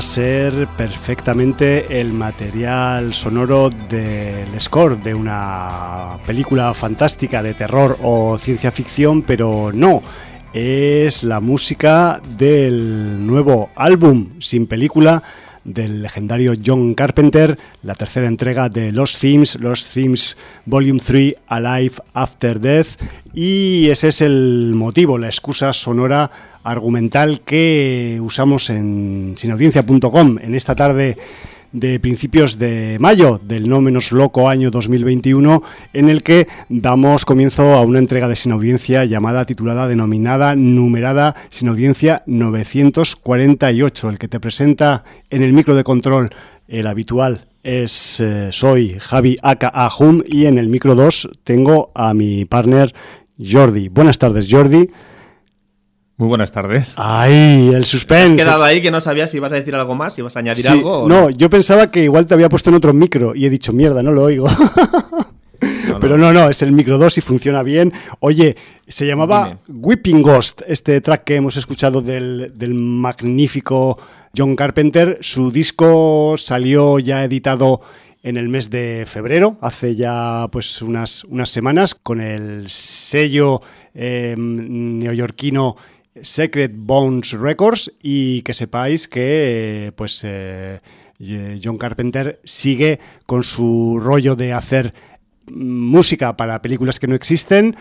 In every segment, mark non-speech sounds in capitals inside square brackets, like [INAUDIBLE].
ser perfectamente el material sonoro del score de una película fantástica de terror o ciencia ficción, pero no. Es la música del nuevo álbum sin película del legendario John Carpenter, la tercera entrega de Los Themes, Los Themes Volume 3, Alive After Death, y ese es el motivo, la excusa sonora argumental que usamos en sinaudiencia.com en esta tarde de principios de mayo del no menos loco año 2021 en el que damos comienzo a una entrega de Sin Audiencia llamada, titulada, denominada, numerada Sin Audiencia 948, el que te presenta en el micro de control el habitual es eh, soy Javi Aka Ahum y en el micro 2 tengo a mi partner Jordi. Buenas tardes Jordi. Muy buenas tardes. ¡Ay, el suspense! Has quedado ahí que no sabías si ibas a decir algo más, si ibas a añadir algo. no, yo pensaba que igual te había puesto en otro micro y he dicho, mierda, no lo oigo. [LAUGHS] Pero no, no, es el micro 2 y funciona bien. Oye, se llamaba Whipping Ghost, este track que hemos escuchado del, del magnífico John Carpenter. Su disco salió ya editado en el mes de febrero, hace ya pues unas, unas semanas, con el sello eh, neoyorquino Secret Bones Records y que sepáis que pues eh, John Carpenter sigue con su rollo de hacer música para películas que no existen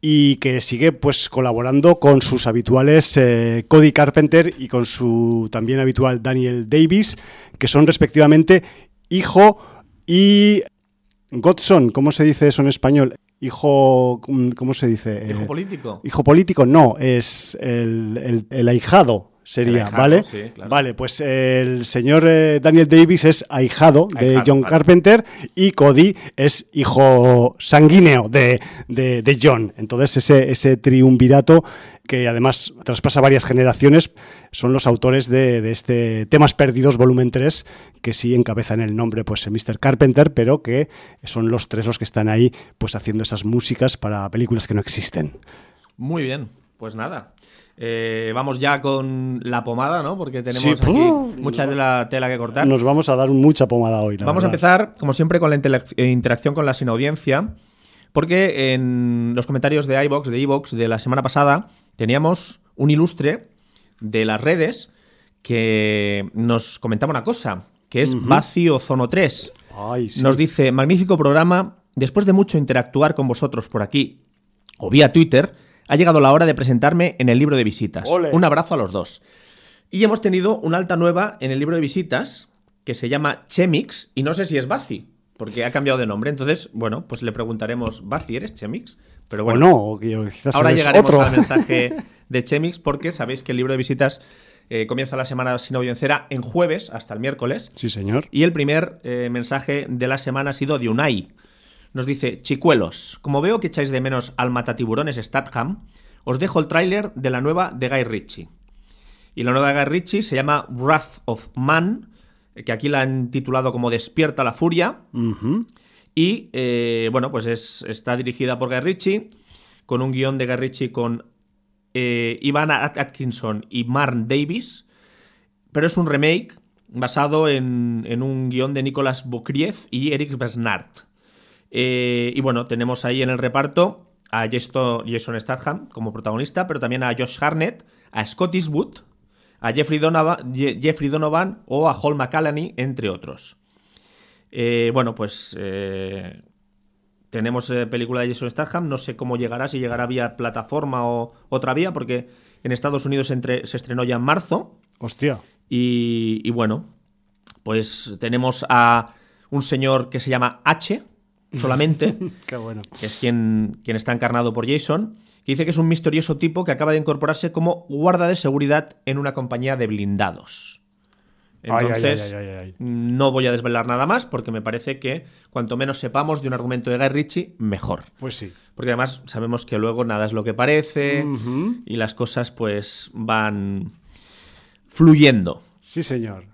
y que sigue pues colaborando con sus habituales eh, Cody Carpenter y con su también habitual Daniel Davis, que son respectivamente hijo y Godson, ¿cómo se dice eso en español? Hijo, ¿cómo se dice? ¿Hijo eh, político? Hijo político, no, es el, el, ahijado sería, ¿vale? Vale, pues el señor eh, Daniel Davis es ahijado, de John Carpenter y Cody es hijo sanguíneo de, de, John. Entonces ese, ese triunvirato que además traspasa varias generaciones, son los autores de, este Temas Perdidos volumen 3, que sí encabezan el nombre pues Mr. Carpenter, pero que son los tres los que están ahí pues haciendo esas músicas para películas que no existen. Muy bien, pues nada. Eh, vamos ya con la pomada, ¿no? Porque tenemos aquí mucha tela, tela, que cortar. Nos vamos a dar mucha pomada hoy. vamos a empezar, como siempre, con la interacción con la sin audiencia. Porque en los comentarios de iBox, de iBox de la semana pasada, teníamos un ilustre de las redes que nos comentaba una cosa, que es Vacío Zono 3. Nos dice, magnífico programa, después de mucho interactuar con vosotros por aquí o vía Twitter, ha llegado la hora de presentarme en el libro de visitas. Un abrazo a los dos. Y hemos tenido una alta nueva en el libro de visitas que se llama Chemix, y no sé si es Baci, porque ha cambiado de nombre. Entonces, bueno, pues le preguntaremos, Baci, ¿eres Chemix? Pero bueno, quizás ahora llegaremos al mensaje [LAUGHS] de Chemix porque sabéis que el libro de visitas eh, comienza la semana sin audiencera en jueves hasta el miércoles. Sí, señor. Y el primer eh, mensaje de la semana ha sido de Unai. Nos dice, chicuelos, como veo que echáis de menos al matatiburones Statham, os dejo el tráiler de la nueva de Guy Ritchie. Y la nueva de Guy Ritchie se llama Wrath of Man, que aquí la han titulado como Despierta la Furia. Y eh, bueno, pues es, está dirigida por Guy Ritchie, con un guion de Guy Ritchie con eh, Ivana Atkinson y Marn Davis, pero es un remake basado en, un guion de Nicolas Bokriev y Eric Besnard. Eh, y bueno, tenemos ahí en el reparto a Jason Statham como protagonista, pero también a Josh Harnett, a Scott Eastwood, a Jeffrey Donovan, Jeffrey Donovan o a Hall McCallany, entre otros. Eh, bueno, pues eh, tenemos eh, película de Jason Statham, no sé cómo llegará, si llegará vía plataforma o otra vía, porque en Estados Unidos se, estrenó ya en marzo. Hostia. Y, bueno, pues tenemos a un señor que se llama H, solamente, [LAUGHS] Qué bueno. que es quien, quien está encarnado por Jason, que dice que es un misterioso tipo que acaba de incorporarse como guarda de seguridad en una compañía de blindados. Entonces, no voy a desvelar nada más porque me parece que cuanto menos sepamos de un argumento de Guy Ritchie, mejor. Pues sí. Porque además sabemos que luego nada es lo que parece y las cosas pues van fluyendo. Sí, señor.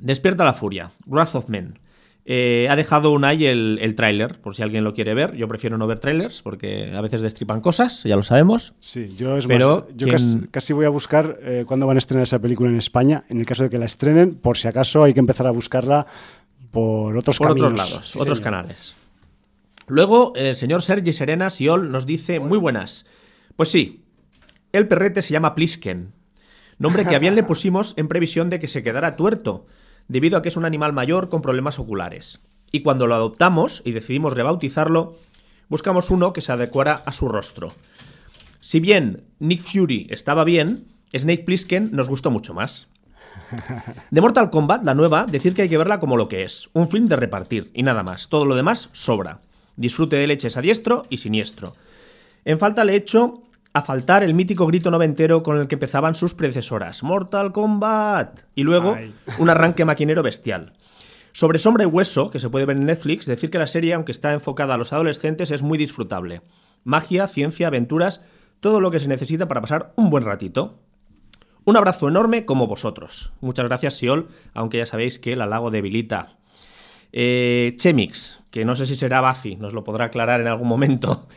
Despierta la furia. Wrath of Men. Eh, ha dejado Unai el, el tráiler, por si alguien lo quiere ver. Yo prefiero no ver trailers porque a veces destripan cosas, ya lo sabemos. Sí, yo es Pero más, yo quien- casi, casi voy a buscar eh, cuándo van a estrenar esa película en España, en el caso de que la estrenen, por si acaso hay que empezar a buscarla por otros por caminos. otros lados, Sí, otros señor. canales. Luego, el señor Sergi Serena Siol nos dice, muy buenas. Pues sí, el perrete se llama Plisken, nombre que a bien le pusimos en previsión de que se quedara tuerto, debido a que es un animal mayor con problemas oculares. Y cuando lo adoptamos y decidimos rebautizarlo, buscamos uno que se adecuara a su rostro. Si bien Nick Fury estaba bien, Snake Plissken nos gustó mucho más. De Mortal Kombat, la nueva, decir que hay que verla como lo que es, un film de repartir y nada más. Todo lo demás sobra. Disfrute de leches a diestro y siniestro. En falta le echo a faltar el mítico grito noventero con el que empezaban sus predecesoras, Mortal Kombat, y luego Ay. un arranque maquinero bestial. Sobre Sombra y Hueso, que se puede ver en Netflix, decir que la serie, aunque está enfocada a los adolescentes, es muy disfrutable. Magia, ciencia, aventuras, todo lo que se necesita para pasar un buen ratito. Un abrazo enorme como vosotros. Muchas gracias, Siol, aunque ya sabéis que el halago debilita. Eh, Chemix, que no sé si será Bazi, nos lo podrá aclarar en algún momento.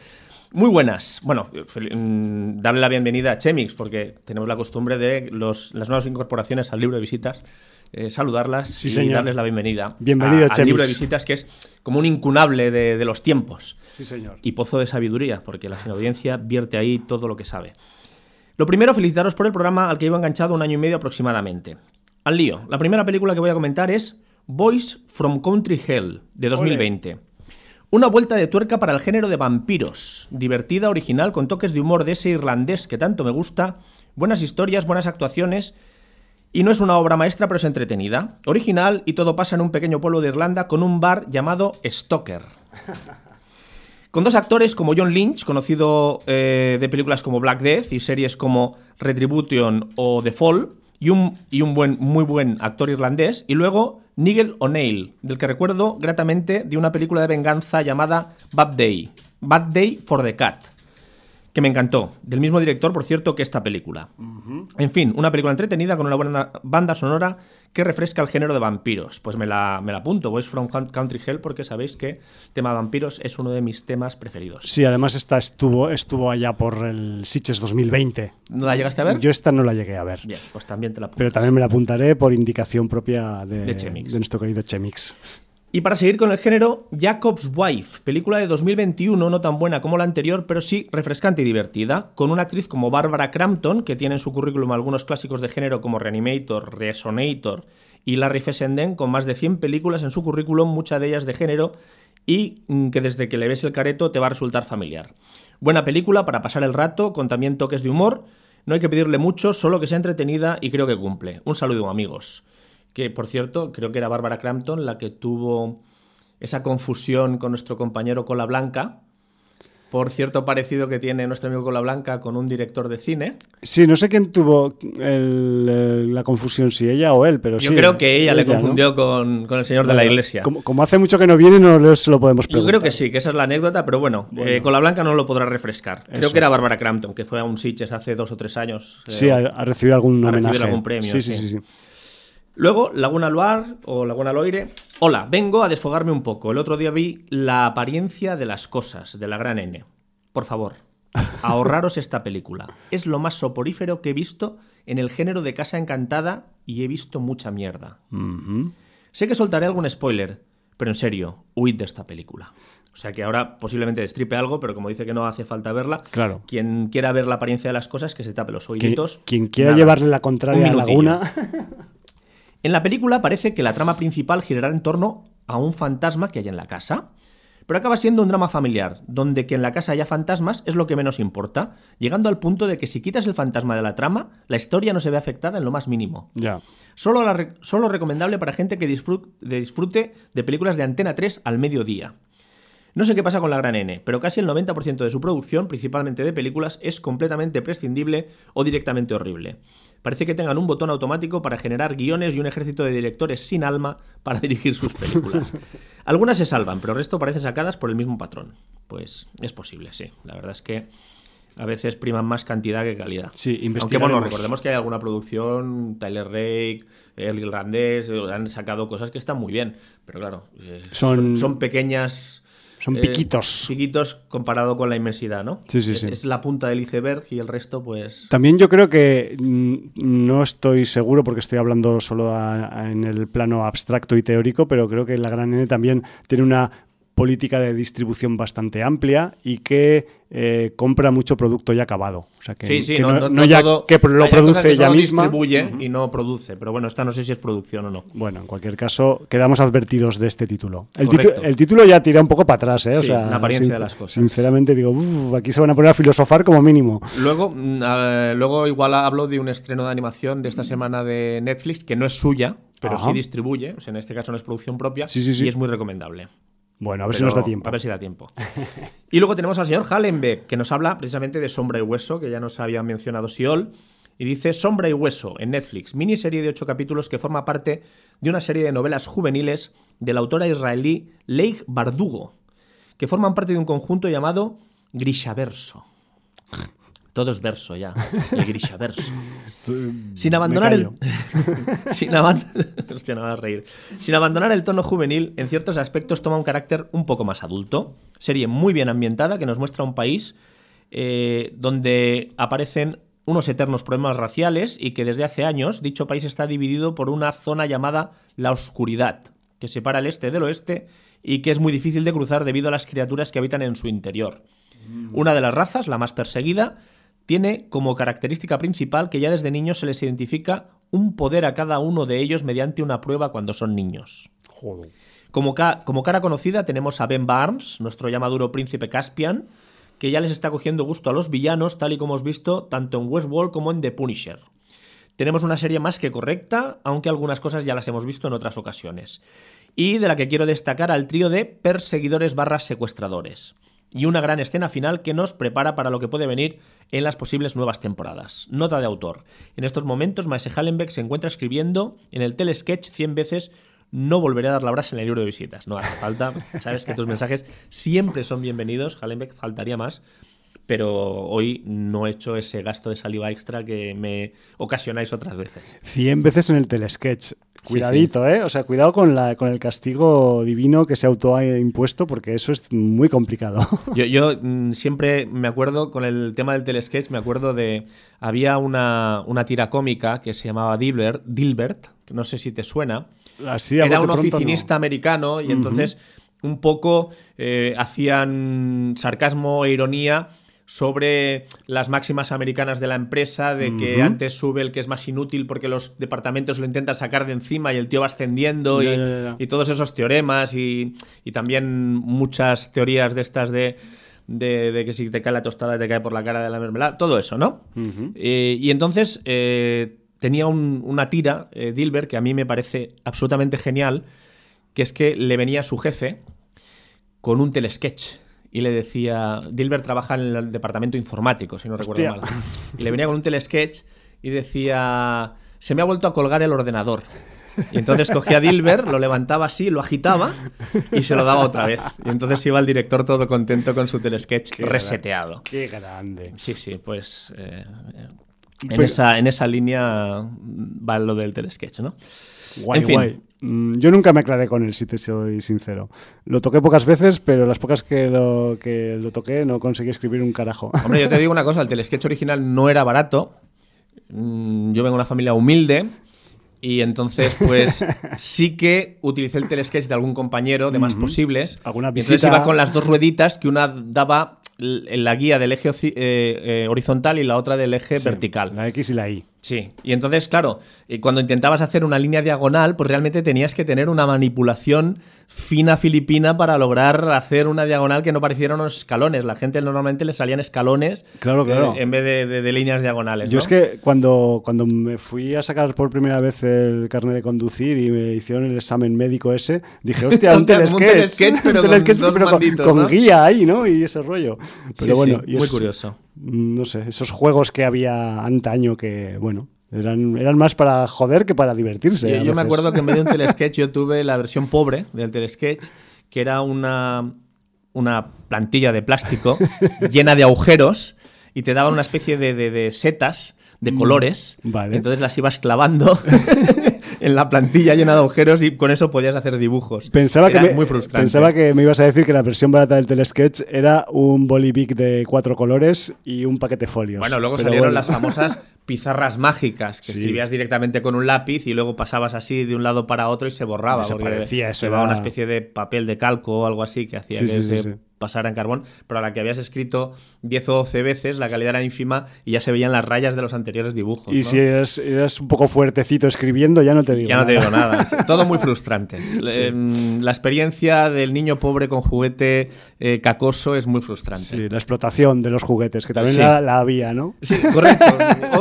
Muy buenas. Bueno, mm, darle la bienvenida a Chemix, porque tenemos la costumbre de los- las nuevas incorporaciones al libro de visitas, eh, saludarlas Sí, y señor. darles la bienvenida. Bienvenido, a- al libro de visitas, que es como un incunable de, de los tiempos Sí, señor. y pozo de sabiduría, porque la audiencia vierte ahí todo lo que sabe. Lo primero, felicitaros por el programa al que iba enganchado un año y medio aproximadamente. Al lío, la primera película que voy a comentar es Boys from Country Hell, de 2020. Una vuelta de tuerca para el género de vampiros, divertida, original, con toques de humor de ese irlandés que tanto me gusta, buenas historias, buenas actuaciones, y no es una obra maestra, pero es entretenida. Original y todo pasa en un pequeño pueblo de Irlanda con un bar llamado Stoker. [LAUGHS] Con dos actores como John Lynch, conocido eh, de películas como Black Death y series como Retribution o The Fall, y un, y un buen, muy buen actor irlandés, y luego Nigel O'Neill, del que recuerdo gratamente de una película de venganza llamada Bad Day, Bad Day for the Cat, que me encantó, del mismo director, por cierto, que esta película. En fin, una película entretenida con una buena banda sonora que refresca el género de vampiros. Pues me la, me la apunto, Boys from Country Hell, porque sabéis que el tema de vampiros es uno de mis temas preferidos. Sí, además esta estuvo, estuvo allá por el Sitges 2020. ¿No la llegaste a ver? Yo esta no la llegué a ver. Bien, pues también te la apunto. Pero también me la apuntaré por indicación propia de, de nuestro querido Chemix. Y para seguir con el género, Jacob's Wife, película de 2021, no tan buena como la anterior, pero sí refrescante y divertida, con una actriz como Barbara Crampton, que tiene en su currículum algunos clásicos de género como Reanimator, Resonator y Larry Fessenden, con más de 100 películas en su currículum, muchas de ellas de género, y mm, que desde que le ves el careto te va a resultar familiar. Buena película para pasar el rato, con también toques de humor, no hay que pedirle mucho, solo que sea entretenida y creo que cumple. Un saludo amigos. Que por cierto, creo que era Bárbara Crampton la que tuvo esa confusión con nuestro compañero Cola Blanca. Por cierto parecido que tiene nuestro amigo Cola Blanca con un director de cine. Sí, no sé quién tuvo el, la confusión, si ella o él, pero Yo sí. creo que ella, le ¿no? confundió con, con el señor de la iglesia. Como, como hace mucho que no viene, no se lo podemos Yo preguntar. creo que sí, que esa es la anécdota, pero bueno, eh, Cola Blanca no lo podrá refrescar. Creo Eso. que era Bárbara Crampton, que fue a un Sitges hace dos o tres años. eh, Sí, a, a recibir algún a recibir homenaje. algún premio, Sí, sí, sí. sí. sí. Luego, Laguna Loire o Laguna Loire. Hola, vengo a desfogarme un poco. El otro día vi La apariencia de las cosas, de la gran N. Por favor, [LAUGHS] ahorraros esta película. Es lo más soporífero que he visto en el género de Casa Encantada y he visto mucha mierda. Sé que soltaré algún spoiler, pero en serio, huid de esta película. O sea que ahora posiblemente destripe algo, pero como dice que no hace falta verla, Claro. quien quiera ver la apariencia de las cosas, que se tape los oíditos. quien quiera Nada. llevarle la contraria a. Laguna. [LAUGHS] En la película parece que la trama principal girará en torno a un fantasma que hay en la casa, pero acaba siendo un drama familiar, donde que en la casa haya fantasmas es lo que menos importa, llegando al punto de que si quitas el fantasma de la trama, la historia no se ve afectada en lo más mínimo. ya. Solo, la re- solo recomendable para gente que disfrute, disfrute de películas de Antena 3 al mediodía. No sé qué pasa con la Gran N, pero casi el 90% de su producción, principalmente de películas, es completamente prescindible o directamente horrible. Parece que tengan un botón automático para generar guiones y un ejército de directores sin alma para [LAUGHS] dirigir sus películas. Algunas se salvan, pero el resto parecen sacadas por el mismo patrón. Pues es posible, sí. La verdad es que a veces priman más cantidad que calidad. Sí, Aunque bueno, recordemos que hay alguna producción, Tyler Rake, El Irlandés, han sacado cosas que están muy bien, pero claro, eh, son, son pequeñas... Son eh, piquitos. piquitos comparado con la inmensidad, ¿no? Sí, sí, es, sí. es la punta del iceberg y el resto, pues... También yo creo que no estoy seguro porque estoy hablando solo a- a- en el plano abstracto y teórico, pero creo que la Gran N también tiene una política de distribución bastante amplia y que eh, compra mucho producto ya acabado. O sea que, Sí, sí, que no, no, no- no no ya todo- que lo produce que ella misma. distribuye y no produce, pero bueno, esta no sé si es producción o no. Bueno, en cualquier caso, quedamos advertidos de este título. El, título ya tira un poco para atrás, ¿eh? O Sí, sea, la apariencia de las cosas. Sinceramente digo, "Uf, aquí se van a poner a filosofar como mínimo. Luego, mm, eh, luego igual hablo de un estreno de animación de esta semana de Netflix que no es suya, pero Ajá. sí distribuye. O sea, en este caso no es producción propia Sí, sí, sí. y es muy recomendable. Bueno, a ver si nos da tiempo. A ver si da tiempo. [LAUGHS] y luego tenemos al señor Hallenbeck, que nos habla precisamente de Sombra y Hueso, que ya nos había mencionado Siol. Y dice Sombra y Hueso en Netflix, miniserie de ocho capítulos que forma parte de una serie de novelas juveniles de la autora israelí Leigh Bardugo, que forman parte de un conjunto llamado Grishaverso. Todo es verso ya, el Grishaverso. [LAUGHS] Sin abandonar el. [LAUGHS] sin, aban- [LAUGHS] Hostia, no me vas a reír. Sin abandonar el tono juvenil, en ciertos aspectos toma un carácter un poco más adulto. Serie muy bien ambientada que nos muestra un país eh, donde aparecen unos eternos problemas raciales y que desde hace años dicho país está dividido por una zona llamada la oscuridad, que separa el este del oeste y que es muy difícil de cruzar debido a las criaturas que habitan en su interior. Una de las razas, la más perseguida, tiene como característica principal que ya desde niños se les identifica un poder a cada uno de ellos mediante una prueba cuando son niños. Joder. Como, ca- como cara conocida tenemos a Ben Barnes, nuestro ya maduro príncipe Caspian, que ya les está cogiendo gusto a los villanos, tal y como hemos visto tanto en Westworld como en The Punisher. Tenemos una serie más que correcta, aunque algunas cosas ya las hemos visto en otras ocasiones. Y de la que quiero destacar al trío de perseguidores barras secuestradores. Y una gran escena final que nos prepara para lo que puede venir en las posibles nuevas temporadas. Nota de autor. En estos momentos, Maese Hallenbeck se encuentra escribiendo en el telesketch 100 veces no volveré a dar la brasa en el libro de visitas. No hace falta. [LAUGHS] Sabes que tus mensajes siempre son bienvenidos. Hallenbeck faltaría más. Pero hoy no he hecho ese gasto de saliva extra que me ocasionáis otras veces. 100 veces en el telesketch. Cuidadito, ¿eh? O sea, cuidado con, la, con el castigo divino que se autoimpuesto, porque eso es muy complicado. Yo, yo, [LAUGHS] mm, siempre me acuerdo con el tema del telesketch, me acuerdo de. Había una, una tira cómica que se llamaba Dilbert, Dilbert, que no sé si te suena. Así, Era un oficinista americano y entonces un poco eh, hacían sarcasmo e ironía sobre las máximas americanas de la empresa, de que antes sube el que es más inútil porque los departamentos lo intentan sacar de encima y el tío va ascendiendo y, todos esos teoremas y, y también muchas teorías de estas de, de, de que si te cae la tostada te cae por la cara de la mermelada, todo eso, ¿no? Eh, y entonces eh, tenía un- una tira, eh, Dilbert, que a mí me parece absolutamente genial, que es que le venía su jefe con un telesketch y le decía, Dilbert trabaja en el departamento informático, si no recuerdo mal, y le venía con un telesketch y decía, se me ha vuelto a colgar el ordenador. Y entonces cogía a Dilbert, lo levantaba así, lo agitaba y se lo daba otra vez. Y entonces iba el director todo contento con su telesketch Qué reseteado. Qué grande. Sí, sí, pues eh, en, Pero- esa, en esa línea va lo del telesketch, ¿no? Guay, En fin. guay. Mm, Yo nunca me aclaré con él, si te soy sincero. Lo toqué pocas veces, pero las pocas que lo, que lo toqué no conseguí escribir un carajo. Hombre, yo te digo [LAUGHS] una cosa, el telesketch original no era barato. Mm, Yo vengo de una familia humilde y entonces pues [LAUGHS] sí que utilicé el telesketch de algún compañero de más posibles. Alguna Y entonces visita- iba con las dos rueditas que una daba la guía del eje eh, eh, horizontal y la otra del eje Sí, vertical. La X y la Y. Sí, y entonces, claro, eh, cuando intentabas hacer una línea diagonal, pues realmente tenías que tener una manipulación fina filipina para lograr hacer una diagonal que no pareciera unos escalones. La gente normalmente le salían escalones Claro, claro. eh, en vez de, de- de líneas diagonales. Yo ¿no? es que cuando, cuando me fui a sacar por primera vez el carnet de conducir y me hicieron el examen médico ese, dije, [LAUGHS] hostia, un telesketch. pero Un con pero con- manditos, con ¿no? guía ahí, ¿no? Y ese rollo. Pero Sí, bueno, sí, y muy es- curioso. No sé, esos juegos que había antaño que, bueno, eran, eran más para joder que para divertirse. Yo, me acuerdo que en vez de un [LAUGHS] telesketch yo tuve la versión pobre del telesketch, que era una, una plantilla de plástico [LAUGHS] llena de agujeros y te daban una especie de, de- de setas de colores. Mm, vale. Entonces las ibas clavando [LAUGHS] en la plantilla llena de agujeros y con eso podías hacer dibujos. Pensaba que, Era me, muy frustrante. pensaba que me ibas a decir que la versión barata del telesketch era un bolivic de cuatro colores y un paquete folios. Bueno, luego Pero salieron bueno. las famosas [LAUGHS] pizarras mágicas, que Sí. escribías directamente con un lápiz y luego pasabas así de un lado para otro y se borraba. porque Desaparecía, eso llevaba era- una especie de papel de calco o algo así que hacía Sí, que sí, se sí. Pasara en carbón, pero a la que habías escrito 10 o 12 veces, la calidad era ínfima y ya se veían las rayas de los anteriores dibujos. Y ¿no? si eres, eres un poco fuertecito escribiendo, ya no te digo Ya no te nada. digo nada. [LAUGHS] Todo muy frustrante. Em, La experiencia del niño pobre con juguete eh, cacoso es muy frustrante. Sí, la explotación de los juguetes, que también Sí. la, la había, ¿no? Sí, correcto.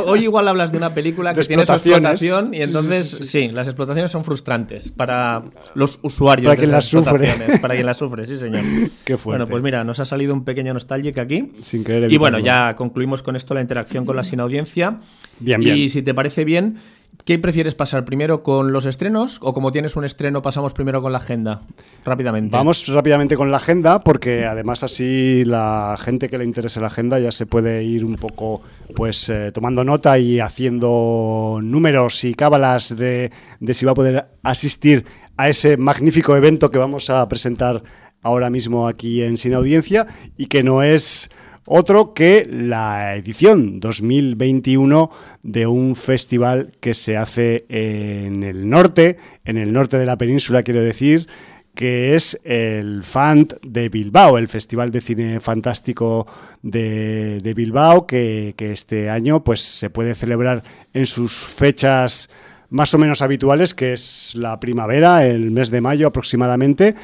Hoy igual hablas de una película que tiene su explotación y entonces sí, sí, las explotaciones son frustrantes para los usuarios. Para de quien las sufre. explotaciones, Para quien las sufre, sí señor. [LAUGHS] Qué fuerte. Bueno, pues mira, nos ha salido un pequeño nostalgic aquí. Sin querer Y bueno, ya concluimos con esto la interacción con la sin audiencia. Bien, Y bien. si te parece bien, ¿qué prefieres pasar primero con los estrenos o como tienes un estreno pasamos primero con la agenda? Rápidamente. Vamos rápidamente con la agenda porque además así la gente que le interese la agenda ya se puede ir un poco pues eh, tomando nota y haciendo números y cábalas de, de si va a poder asistir a ese magnífico evento que vamos a presentar ahora mismo aquí en Sin Audiencia y que no es otro que la edición 2021 de un festival que se hace en el norte, en el norte de la península quiero decir, que es el FANT de Bilbao, el Festival de Cine Fantástico de, de Bilbao, que, que este año pues, se puede celebrar en sus fechas más o menos habituales, que es la primavera, el mes de mayo aproximadamente,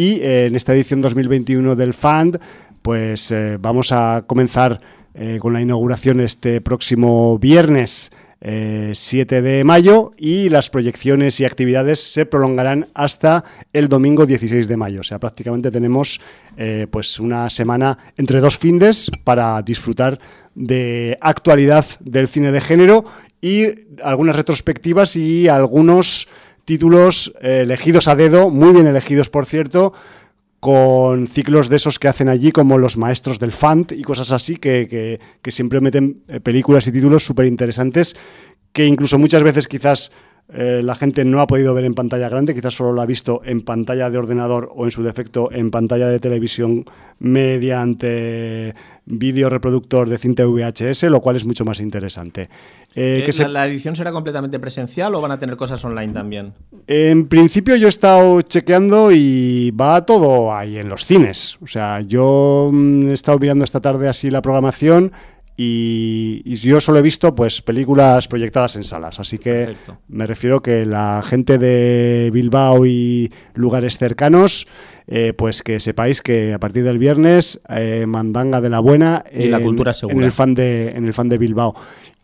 y eh, en esta edición 2021 del FANT, pues eh, vamos a comenzar eh, con la inauguración este próximo viernes eh, 7 de mayo y las proyecciones y actividades se prolongarán hasta el domingo 16 de mayo. O sea, prácticamente tenemos pues una semana entre dos findes para disfrutar de actualidad del cine de género y algunas retrospectivas y algunos títulos eh, elegidos a dedo, muy bien elegidos por cierto, con ciclos de esos que hacen allí, como los maestros del Fant y cosas así, que, que- que siempre meten eh, películas y títulos súper interesantes, que incluso muchas veces quizás eh, la gente no ha podido ver en pantalla grande, quizás solo lo ha visto en pantalla de ordenador o en su defecto en pantalla de televisión mediante vídeo reproductor de cinta VHS, lo cual es mucho más interesante. Eh, que se- ¿La, la edición será completamente presencial o van a tener cosas online también? En principio yo he estado chequeando y va todo ahí en los cines. O sea, yo mm, he estado mirando esta tarde así la programación y, y yo solo he visto pues películas proyectadas en salas. Así que Perfecto. me refiero que la gente de Bilbao y lugares cercanos, eh, pues que sepáis que a partir del viernes eh, mandanga de la buena Y la cultura segura. en el fan de en el fan de Bilbao.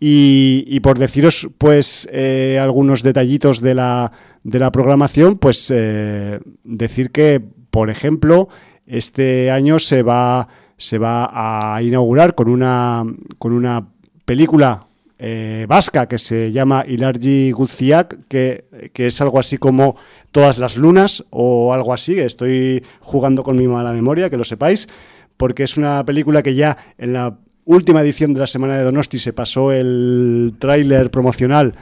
Y, y por deciros, pues, eh, algunos detallitos de la, de la programación, pues eh, decir que, por ejemplo, este año se va, se va a inaugurar con una, con una película eh, vasca que se llama Ilargi Guzziak, que, que es algo así como Todas las lunas o algo así. Estoy jugando con mi mala memoria, que lo sepáis, porque es una película que ya en la última edición de la Semana de Donosti se pasó el tráiler promocional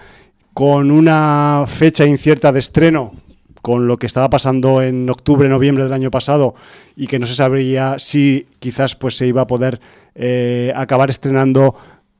con una fecha incierta de estreno con lo que estaba pasando en octubre, noviembre del año pasado y que no se sabría si quizás pues se iba a poder eh, acabar estrenando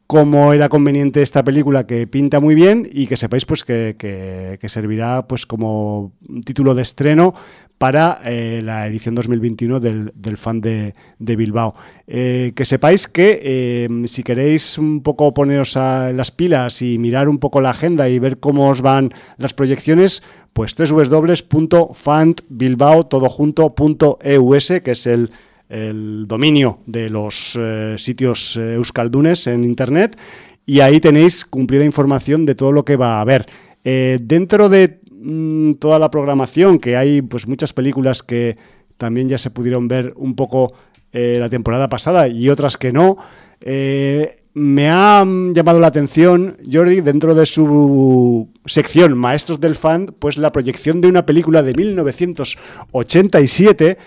como era conveniente esta película que pinta muy bien y que sepáis pues que, que- que servirá pues como título de estreno para eh, la edición 2021 del, del fan de, de Bilbao. Eh, que sepáis que eh, si queréis un poco poneros a las pilas y mirar un poco la agenda y ver cómo os van las proyecciones, pues www.fantbilbao.eus, que es el, el dominio de los eh, sitios eh, euskaldunes en internet, y ahí tenéis cumplida información de todo lo que va a haber. Dentro de mm, toda la programación, que hay pues muchas películas que también ya se pudieron ver un poco eh, la temporada pasada y otras que no, eh, me ha mm, llamado la atención, Jordi, dentro de su sección Maestros del Fan, pues la proyección de una película de 1987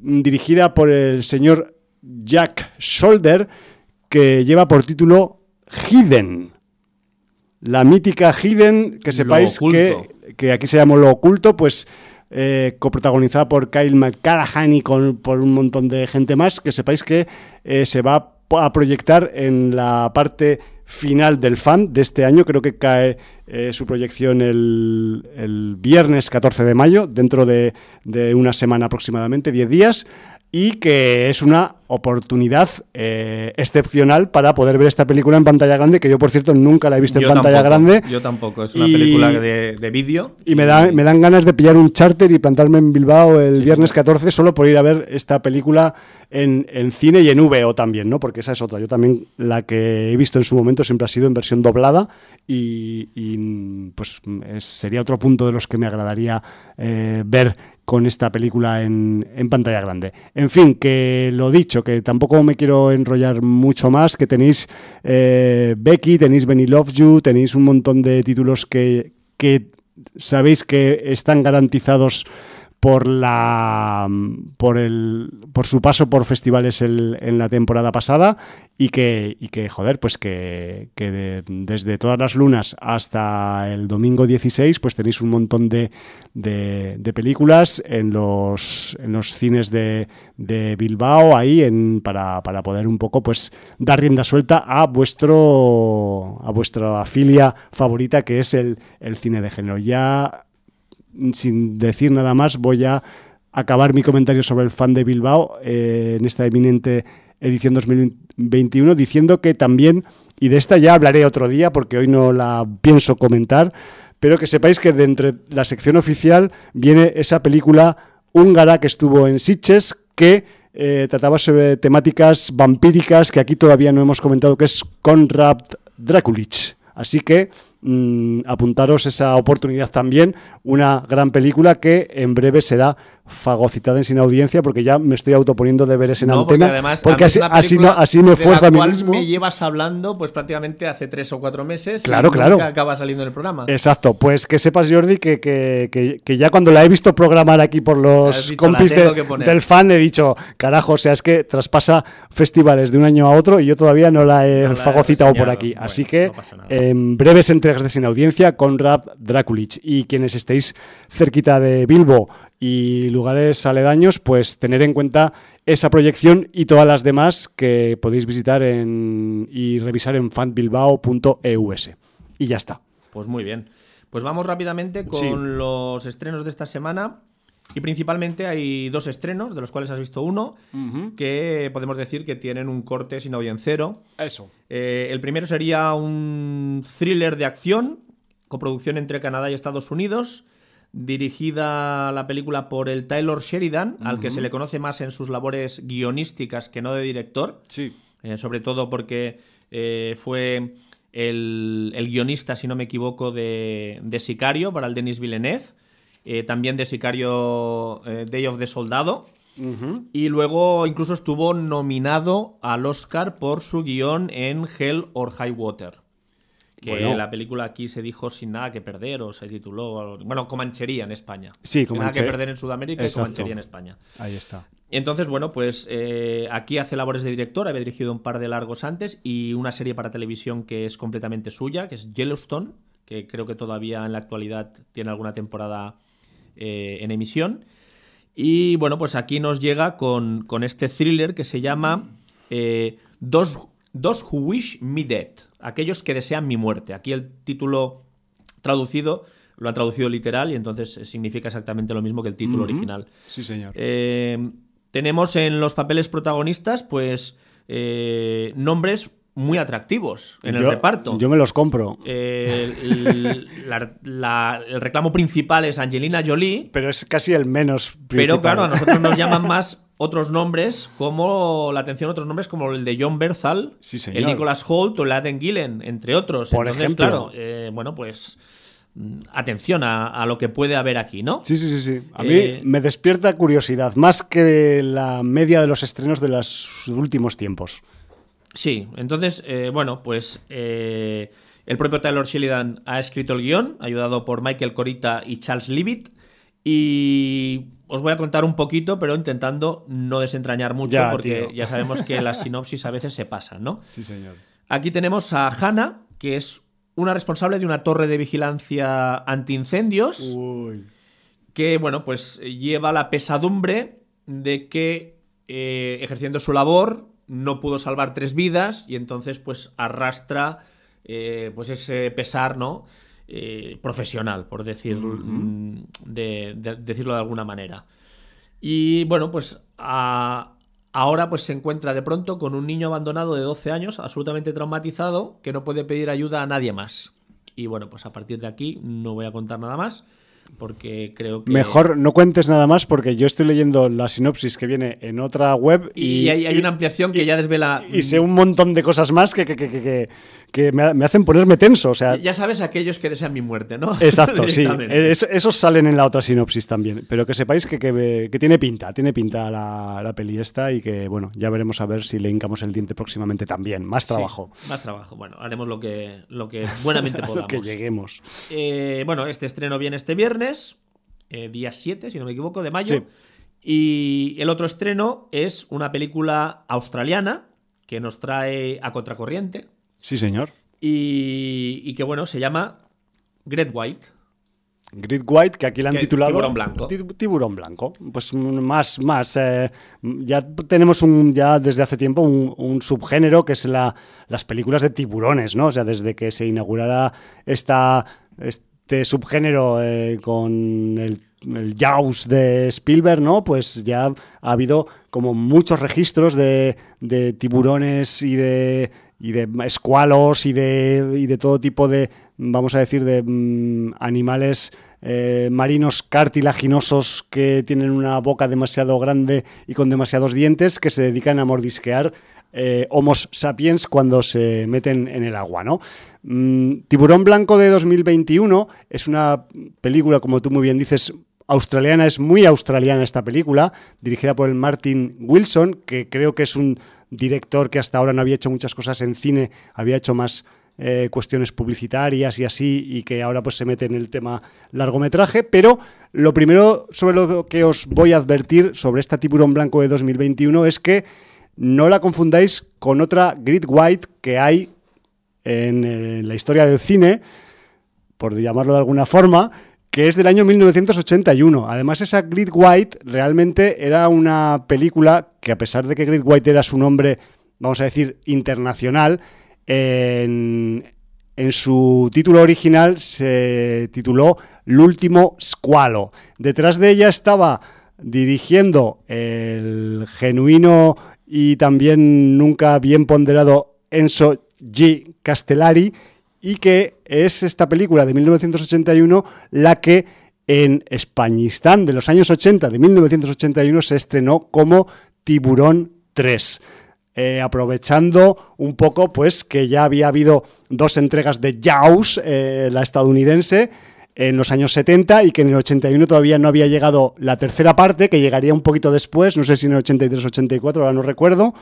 mm, dirigida por el señor Jack Scholder, que lleva por título Hidden. La mítica Hidden, que sepáis que, que, aquí se llama Lo Oculto, pues eh, coprotagonizada por Kyle McCallaghan y con, por un montón de gente más, que sepáis que eh, se va a proyectar en la parte final del fan de este año. Creo que cae eh, su proyección el, el, viernes 14 de mayo, dentro de, de una semana aproximadamente, 10 días y que es una oportunidad eh, excepcional para poder ver esta película en pantalla grande, que yo por cierto nunca la he visto en pantalla grande. Yo tampoco, es una película de, vídeo. Y, me, da, me dan ganas de pillar un charter y plantarme en Bilbao el viernes 14 solo por ir a ver esta película en, en, cine y en VO también, ¿no? Porque esa es otra. Yo también la que he visto en su momento siempre ha sido en versión doblada y, pues sería otro punto de los que me agradaría eh, ver con esta película en, en, pantalla grande. En fin, que lo dicho, que tampoco me quiero enrollar mucho más, que tenéis eh, Becky, tenéis Benny Love You, tenéis un montón de títulos que, que sabéis que están garantizados por la por el por su paso por festivales el, en la temporada pasada y que, y que joder pues que, que de, desde todas las lunas hasta el domingo 16 pues tenéis un montón de, de, películas en los en los cines de, de Bilbao ahí en, para, para poder un poco pues dar rienda suelta a vuestro a vuestra filia favorita que es el, el cine de género. Ya sin decir nada más, voy a acabar mi comentario sobre el fan de Bilbao eh, en esta eminente edición 2021 diciendo que también, y de esta ya hablaré otro día porque hoy no la pienso comentar, pero que sepáis que de entre la sección oficial viene esa película húngara que estuvo en Sitges que eh, trataba sobre temáticas vampíricas que aquí todavía no hemos comentado, que es Konrad Drakulich. Así que mmm, apuntaros esa oportunidad también, una gran película que en breve será fagocitada en sin audiencia porque ya me estoy autoponiendo deberes en no, antena porque, además, porque así, así, no, así me fuerza a mí mismo. me llevas hablando pues prácticamente hace tres o cuatro meses claro, claro. acaba saliendo en el programa. Exacto, pues que sepas Jordi que, que, que, que ya cuando la he visto programar aquí por los dicho, compis de, del fan he dicho, carajo, o sea, es que traspasa festivales de un año a otro y yo todavía no la he no fagocitado por aquí. Bueno, así que en breves entregas de sin audiencia con Rap Drakulich y quienes estéis cerquita de Bilbo y lugares aledaños, pues tener en cuenta esa proyección y todas las demás que podéis visitar en, y revisar en fanbilbao.eus. Y ya está. Pues muy bien. Pues vamos rápidamente con sí. los estrenos de esta semana. Y principalmente hay dos estrenos, de los cuales has visto uno, uh -huh. que podemos decir que tienen un corte sin audiencero. Eso. Eh, el primero sería un thriller de acción, coproducción entre Canadá y Estados Unidos, dirigida la película por el Taylor Sheridan, uh -huh. al que se le conoce más en sus labores guionísticas que no de director. Sí. Eh, sobre todo porque eh, fue el, el, guionista, si no me equivoco, de, de Sicario para el Denis Villeneuve. Eh, también de Sicario Day of the Soldado. Uh -huh. Y luego incluso estuvo nominado al Oscar por su guion en Hell or High Water. Que bueno. la película aquí se dijo sin nada que perder o se tituló. Bueno, Comanchería en España. Sí, Comanchería. Nada que perder en Sudamérica Exacto. y Comanchería en España. Ahí está. Entonces, bueno, pues eh, aquí hace labores de director, había dirigido un par de largos antes y una serie para televisión que es completamente suya, que es Yellowstone, que creo que todavía en la actualidad tiene alguna temporada eh, en emisión. Y bueno, pues aquí nos llega con, con este thriller que se llama eh, Dos, Dos Who Wish Me Dead, aquellos que desean mi muerte. Aquí el título traducido lo han traducido literal y entonces significa exactamente lo mismo que el título uh -huh. original. Sí, señor. Eh, tenemos en los papeles protagonistas, pues, eh, nombres muy atractivos en yo, el reparto. Yo me los compro. Eh, el, la, la, el, reclamo principal es Angelina Jolie. Pero es casi el menos principal. Pero claro, a nosotros nos llaman [LAUGHS] más otros nombres, como la atención otros nombres como el de John Berthal, sí, el Nicholas Holt o el Aden Gillen, entre otros. Por Entonces, ejemplo. claro, eh, bueno, pues atención a, a, lo que puede haber aquí, ¿no? Sí, sí, sí, sí. A eh, mí me despierta curiosidad, más que la media de los estrenos de los últimos tiempos. Sí, entonces, eh, bueno, pues eh, el propio Taylor Sheridan ha escrito el guion, ayudado por Michael Corita y Charles Leavitt. Y os voy a contar un poquito, pero intentando no desentrañar mucho, Ya, porque tío. ya sabemos que las sinopsis a veces se pasan, ¿no? Sí, señor. Aquí tenemos a Hannah, que es una responsable de una torre de vigilancia antiincendios, Uy. que, bueno, pues lleva la pesadumbre de que eh, ejerciendo su labor no pudo salvar tres vidas y entonces, pues, arrastra eh, pues ese pesar, ¿no? Eh, profesional, por decir, mm, de- de- decirlo de alguna manera. Y bueno, pues a- ahora pues se encuentra de pronto con un niño abandonado de 12 años, absolutamente traumatizado, que no puede pedir ayuda a nadie más. Y bueno, pues a partir de aquí no voy a contar nada más, porque creo que... Mejor no cuentes nada más porque yo estoy leyendo la sinopsis que viene en otra web Y, y, hay, hay y- una ampliación que ya desvela... y sé un montón de cosas más que, que, que, que- que- me, me hacen ponerme tenso. O sea, Ya sabes aquellos que desean mi muerte, ¿no? [LAUGHS] exacto, sí. Es- esos salen en la otra sinopsis también. Pero que sepáis que, que- que tiene pinta, tiene pinta la, la peli esta y que, bueno, ya veremos a ver si le hincamos el diente próximamente también. Más Sí, trabajo. más trabajo. Bueno, haremos lo que, lo que buenamente podamos. [LAUGHS] lo que lleguemos. Eh, bueno, este estreno viene este viernes, eh, día 7, si no me equivoco, de mayo. Sí. Y el otro estreno es una película australiana que nos trae a contracorriente Sí, señor. y, y que, bueno, se llama Great White. Grid White, que aquí la han titulado. tiburón blanco. Ti- Tiburón blanco. Pues más, más. eh, ya tenemos un, ya desde hace tiempo un, un subgénero que es la, las películas de tiburones, ¿no? O sea, desde que se inaugurara esta, este subgénero eh, con el, el Jaws de Spielberg, ¿no? Pues ya ha habido como muchos registros de, de tiburones y de y de escualos y de, y de todo tipo de, vamos a decir, de mm, animales eh, marinos cartilaginosos que tienen una boca demasiado grande y con demasiados dientes que se dedican a mordisquear eh, Homo sapiens cuando se meten en el agua, ¿no? Mm, Tiburón Blanco de 2021 es una película, como tú muy bien dices, australiana, es muy australiana esta película, dirigida por el Martin Wilson, que creo que es un director que hasta ahora no había hecho muchas cosas en cine, había hecho más eh, cuestiones publicitarias y así, y que ahora pues se mete en el tema largometraje, pero lo primero sobre lo que os voy a advertir sobre esta Tiburón Blanco de 2021 es que no la confundáis con otra Grid White que hay en, eh, la historia del cine, por llamarlo de alguna forma, que es del año 1981. Además, esa Grid White realmente era una película que, a pesar de que Grid White era su nombre, vamos a decir, internacional, en, su título original se tituló L'último squalo. Detrás de ella estaba dirigiendo el genuino y también nunca bien ponderado Enzo G. Castellari y que es esta película de 1981 la que en Españistán de los años 80, de 1981, se estrenó como Tiburón 3. Eh, aprovechando un poco pues que ya había habido dos entregas de Jaws, eh, la estadounidense, en los años 70 y que en el 81 todavía no había llegado la tercera parte, que llegaría un poquito después, no sé si en el 83 o 84, ahora no recuerdo.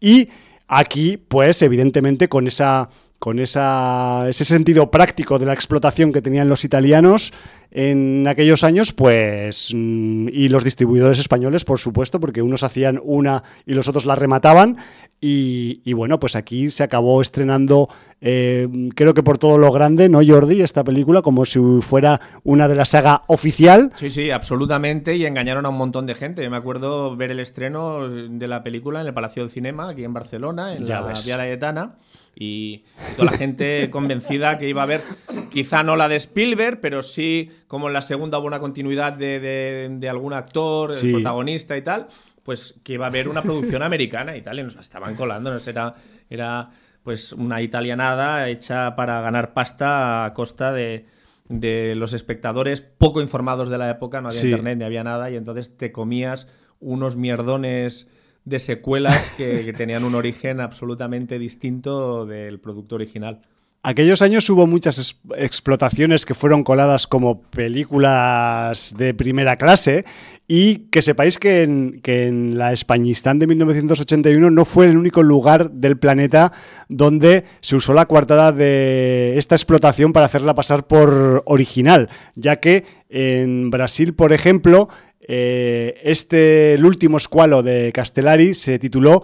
Y aquí, pues evidentemente con esa con esa, ese sentido práctico de la explotación que tenían los italianos en aquellos años, pues, mm, y los distribuidores españoles, por supuesto, porque unos hacían una y los otros la remataban, y, y bueno, pues aquí se acabó estrenando, eh, creo que por todo lo grande, ¿no, Jordi? Esta película, como si fuera una de la saga oficial. Sí, sí, absolutamente. Y engañaron a un montón de gente. Yo me acuerdo ver el estreno de la película en el Palacio del Cinema, aquí en Barcelona, en Ya la ves. Vía Laietana. Y toda la gente convencida que iba a ver, quizá no la de Spielberg, pero sí como en la segunda una continuidad de, de- de algún actor, Sí. el protagonista y tal, pues que iba a haber una producción americana y tal. Y nos la estaban colando. Nos era, era pues una italianada hecha para ganar pasta a costa de, de los espectadores poco informados de la época, no había Sí. internet ni había nada, y entonces te comías unos mierdones de secuelas que, tenían un origen absolutamente distinto del producto original. Aquellos años hubo muchas es- explotaciones que fueron coladas como películas de primera clase y que sepáis que en, que en la Españistán de 1981 no fue el único lugar del planeta donde se usó la coartada de esta explotación para hacerla pasar por original, ya que en Brasil, por ejemplo, eh, este, el último escualo de Castellari se tituló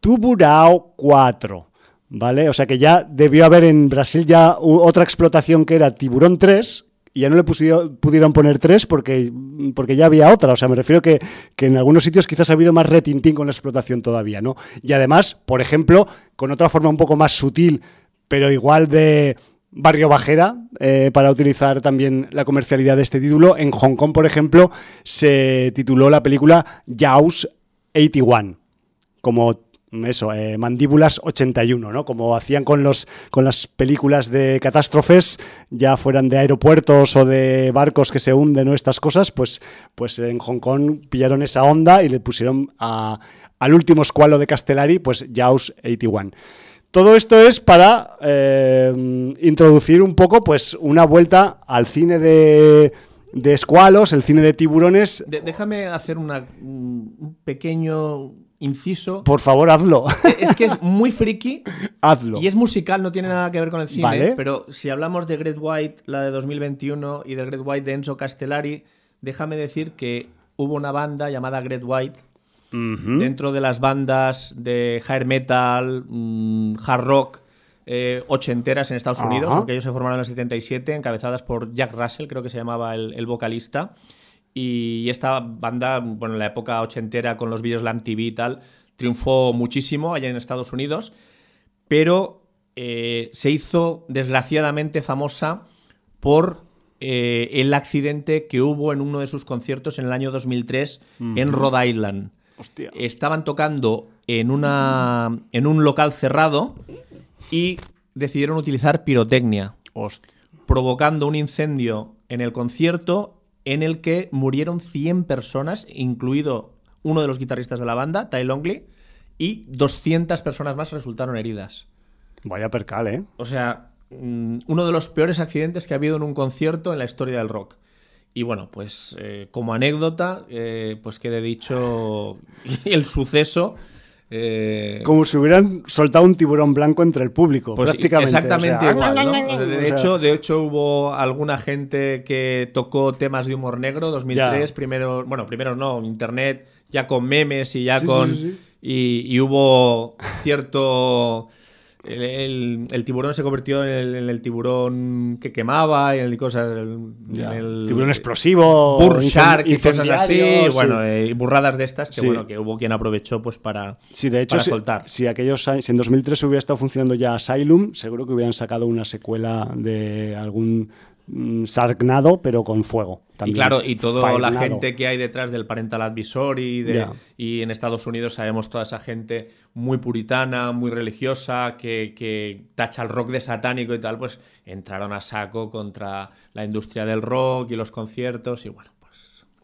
Tuburao 4. ¿Vale? O sea que ya debió haber en Brasil ya otra explotación que era Tiburón 3, y ya no le pusieron, pudieron poner 3 porque, porque ya había otra. O sea, me refiero que, que en algunos sitios quizás ha habido más retintín con la explotación todavía, ¿no? Y además, por ejemplo, con otra forma un poco más sutil, pero igual de, barrio bajera eh, para utilizar también la comercialidad de este título. En Hong Kong, por ejemplo, se tituló la película Jaws 81, como eso, eh, Mandíbulas 81, ¿no? Como hacían con, los, con las películas de catástrofes, ya fueran de aeropuertos o de barcos que se hunden o estas cosas, pues, pues en Hong Kong pillaron esa onda y le pusieron al último escualo de Castellari, pues Jaws 81. Todo esto es para eh, introducir un poco, pues, una vuelta al cine de, de escualos, el cine de tiburones. déjame hacer un pequeño inciso. Por favor, hazlo. Es que es [LAUGHS] muy friki. hazlo. Y es musical, no tiene nada que ver con el cine. Pero si hablamos de Great White, la de 2021, y de Great White de Enzo Castellari, déjame decir que hubo una banda llamada Great White dentro de las bandas de hair metal, mm, hard rock, eh, ochenteras en Estados Unidos, porque ellos se formaron en el 77, encabezadas por Jack Russell, creo que se llamaba el, vocalista. Y esta banda, bueno, en la época ochentera con los vídeos Lamp TV y tal, triunfó muchísimo allá en Estados Unidos, pero eh, se hizo desgraciadamente famosa por eh, el accidente que hubo en uno de sus conciertos en el año 2003 en Rhode Island. Estaban tocando en, una, en un local cerrado y decidieron utilizar pirotecnia, provocando un incendio en el concierto en el que murieron 100 personas, incluido uno de los guitarristas de la banda, Ty Longley, y 200 personas más resultaron heridas. Vaya percal, ¿eh? O sea, mm, uno de los peores accidentes que ha habido en un concierto en la historia del rock. Y bueno, pues eh, como anécdota, eh, pues quede dicho [LAUGHS] el suceso. Eh, como si hubieran soltado un tiburón blanco entre el público, pues prácticamente. Exactamente igual. de, hecho, de hecho, hubo alguna gente que tocó temas de humor negro, 2003, primero, bueno, primero no, internet, ya con memes y ya con. y, hubo cierto el, tiburón se convirtió en el, tiburón que quemaba y en cosas. El, tiburón explosivo. Burr Shark y cosas así. Bueno, eh, burradas de estas que, bueno, que hubo quien aprovechó pues para, sí, de hecho, soltar. Si, aquellos, si en 2003 hubiera estado funcionando ya Asylum, seguro que hubieran sacado una secuela de algún Sargnado, pero con fuego. Y claro, y toda la gente que hay detrás del parental advisory de, y en Estados Unidos sabemos toda esa gente muy puritana, muy religiosa, que, que, tacha el rock de satánico y tal, pues entraron a saco contra la industria del rock y los conciertos y bueno,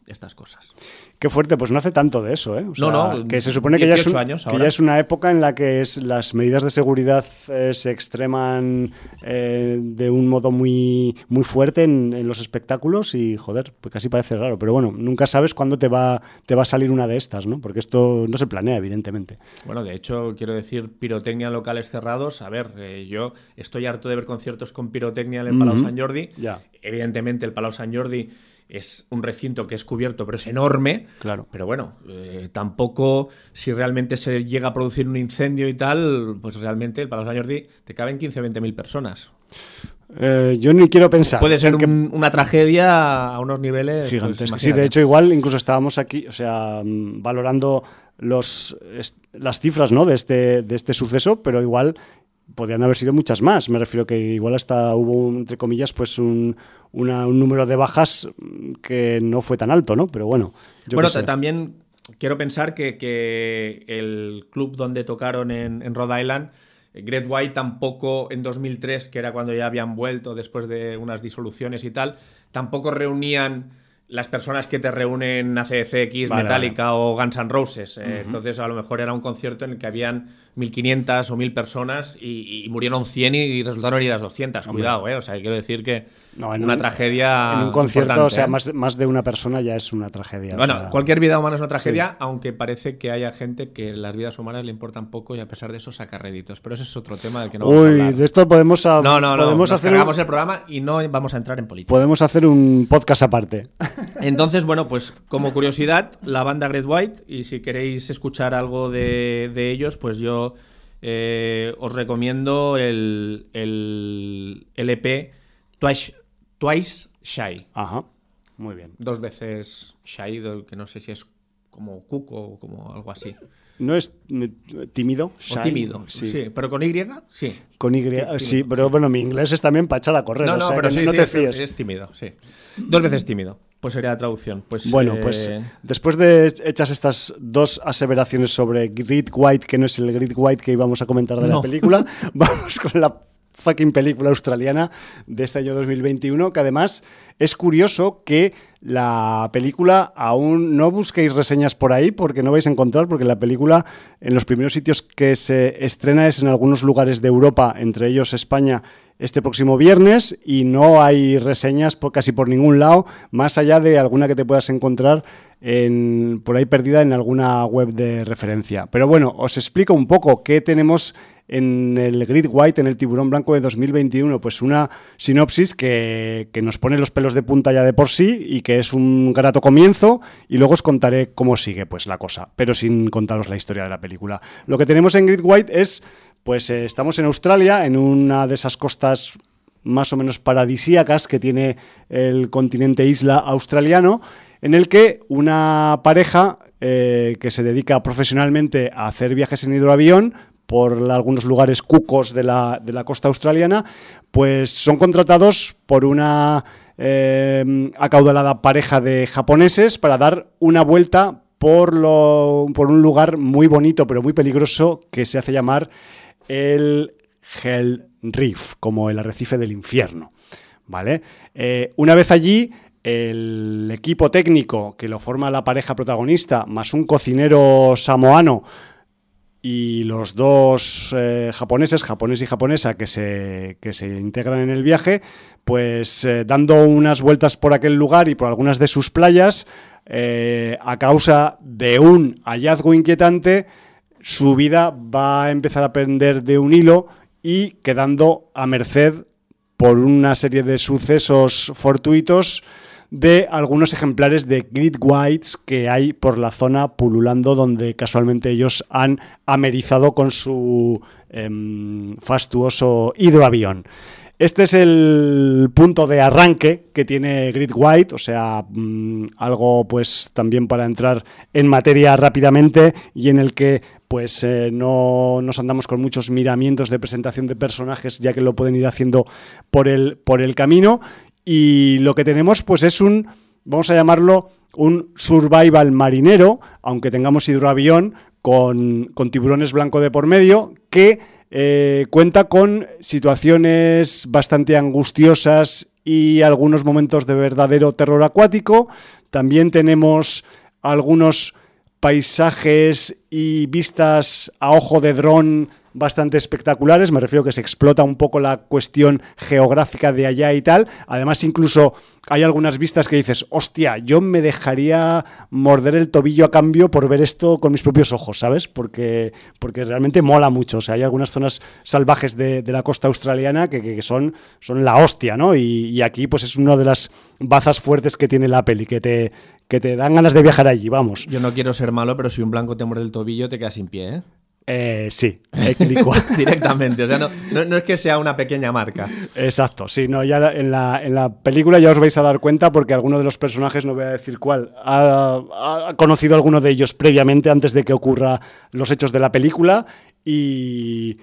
estas cosas. Qué fuerte, pues no hace tanto de eso, ¿eh? no, no, que se supone que ya, es que ya es una época en la que es, las medidas de seguridad eh, se extreman eh, de un modo muy, muy fuerte en, los espectáculos y, joder, pues casi parece raro. Pero bueno, nunca sabes cuándo te va, te va a salir una de estas, ¿no? Porque esto no se planea, evidentemente. Bueno, de hecho, quiero decir, pirotecnia en locales cerrados. A ver, eh, yo estoy harto de ver conciertos con pirotecnia en el Palau San Jordi. Ya. Evidentemente, el Palau San Jordi es un recinto que es cubierto, pero es enorme. Claro. Pero bueno, eh, tampoco si realmente se llega a producir un incendio y tal, pues realmente para los años de te caben 15 o 20 mil personas. Eh, yo ni quiero pensar. Puede ser una tragedia a unos niveles pues, gigantescos. sí, de hecho, igual incluso estábamos aquí, o sea, mm, valorando los, las cifras ¿no? de, este, de este suceso, pero igual podrían haber sido muchas más. Me refiero que igual hasta hubo, entre comillas, pues un, un número de bajas que no fue tan alto, ¿no? Pero bueno. bueno, también quiero pensar que, el club donde tocaron en, Rhode Island, Great White tampoco en 2003, que era cuando ya habían vuelto después de unas disoluciones y tal, tampoco reunían las personas que te reúnen a CDCX, Metallica o Guns N' Roses. Eh, entonces, a lo mejor era un concierto en el que habían 1.500 o 1.000 personas y, murieron 100 y, resultaron heridas 200. Cuidado, ¿eh? O sea, quiero decir que no, en una tragedia. En un concierto, o sea, ¿eh? más, más, de una persona ya es una tragedia. Bueno, cualquier vida humana es una tragedia, aunque parece que haya gente que las vidas humanas le importan poco y a pesar de eso saca réditos. Pero ese es otro tema del que no vamos Uy, a de esto podemos. no, no, podemos hacer el programa y no vamos a entrar en política. Podemos hacer un podcast aparte. [LAUGHS] Entonces, bueno, pues como curiosidad, la banda Great White, y si queréis escuchar algo de, de ellos, pues yo eh, os recomiendo el, el LP Twice, Twice Shy. Ajá, muy bien. Dos veces Shy, que no sé si es como cuco o como algo así. ¿No es mm, tímido? O Shy? tímido, sí. Pero con Y, sí. Con Y, sí, pero bueno, mi inglés es también para echar a correr, No, o no, sea pero sí, no sí, te es- fíes. Es, tímido, sí. Dos veces tímido. Pues sería la traducción. Pues, Bueno, eh, pues después de hechas estas dos aseveraciones sobre Great White, que no es el Great White que íbamos a comentar de la película, [LAUGHS] vamos con la fucking película australiana de este año 2021, que además es curioso que la película aún no busquéis reseñas por ahí porque no vais a encontrar, porque la película en los primeros sitios que se estrena es en algunos lugares de Europa, entre ellos España, este próximo viernes y no hay reseñas por casi por ningún lado, más allá de alguna que te puedas encontrar en, por ahí perdida en alguna web de referencia. Pero bueno, os explico un poco qué tenemos en el Grid White, en el Tiburón Blanco de 2021. Pues una sinopsis que, que nos pone los pelos de punta ya de por sí y que es un grato comienzo y luego os contaré cómo sigue pues la cosa, pero sin contaros la historia de la película. Lo que tenemos en Grid White es, pues eh, estamos en Australia, en una de esas costas más o menos paradisíacas que tiene el continente isla australiano, en el que una pareja eh, que se dedica profesionalmente a hacer viajes en hidroavión por algunos lugares cucos de la, de la costa australiana, pues son contratados por una eh, acaudalada pareja de japoneses para dar una vuelta por, lo, por un lugar muy bonito pero muy peligroso que se hace llamar el Hell Reef, como el arrecife del infierno. ¿Vale? Eh, una vez allí, el equipo técnico que lo forma la pareja protagonista, más un cocinero samoano y los dos eh, japoneses, japonés y japonesa, que se, que se integran en el viaje, pues eh, dando unas vueltas por aquel lugar y por algunas de sus playas, a causa de un hallazgo inquietante, su vida va a empezar a pender de un hilo y quedando a merced por una serie de sucesos fortuitos de algunos ejemplares de Great Whites que hay por la zona pululando donde casualmente ellos han amerizado con su em, fastuoso hidroavión. Este es el punto de arranque que tiene Great White, o sea, mm, algo pues también para entrar en materia rápidamente y en el que pues eh, no nos andamos con muchos miramientos de presentación de personajes ya que lo pueden ir haciendo por el, por el camino. Y lo que tenemos pues es un, vamos a llamarlo un survival marinero, aunque tengamos hidroavión con, con tiburones blanco de por medio, que eh, cuenta con situaciones bastante angustiosas y algunos momentos de verdadero terror acuático. También tenemos algunos paisajes y vistas a ojo de dron bastante espectaculares, me refiero que se explota un poco la cuestión geográfica de allá y tal, además incluso hay algunas vistas que dices, hostia, yo me dejaría morder el tobillo a cambio por ver esto con mis propios ojos, ¿sabes? Porque, porque realmente mola mucho, o sea, hay algunas zonas salvajes de, de la costa australiana que, que- son, son la hostia, ¿no? Y, y aquí pues es una de las bazas fuertes que tiene la peli, que te, que te dan ganas de viajar allí, vamos. Yo no quiero ser malo, pero si un blanco te muerde el tobillo, te quedas sin pie, ¿eh? Eh, sí. [LAUGHS] Directamente. O sea, no, no- no es que sea una pequeña marca. Exacto, sí, no, ya en la, en la película ya os vais a dar cuenta porque alguno de los personajes, no voy a decir cuál, ha, ha conocido a alguno de ellos previamente antes de que ocurra los hechos de la película y,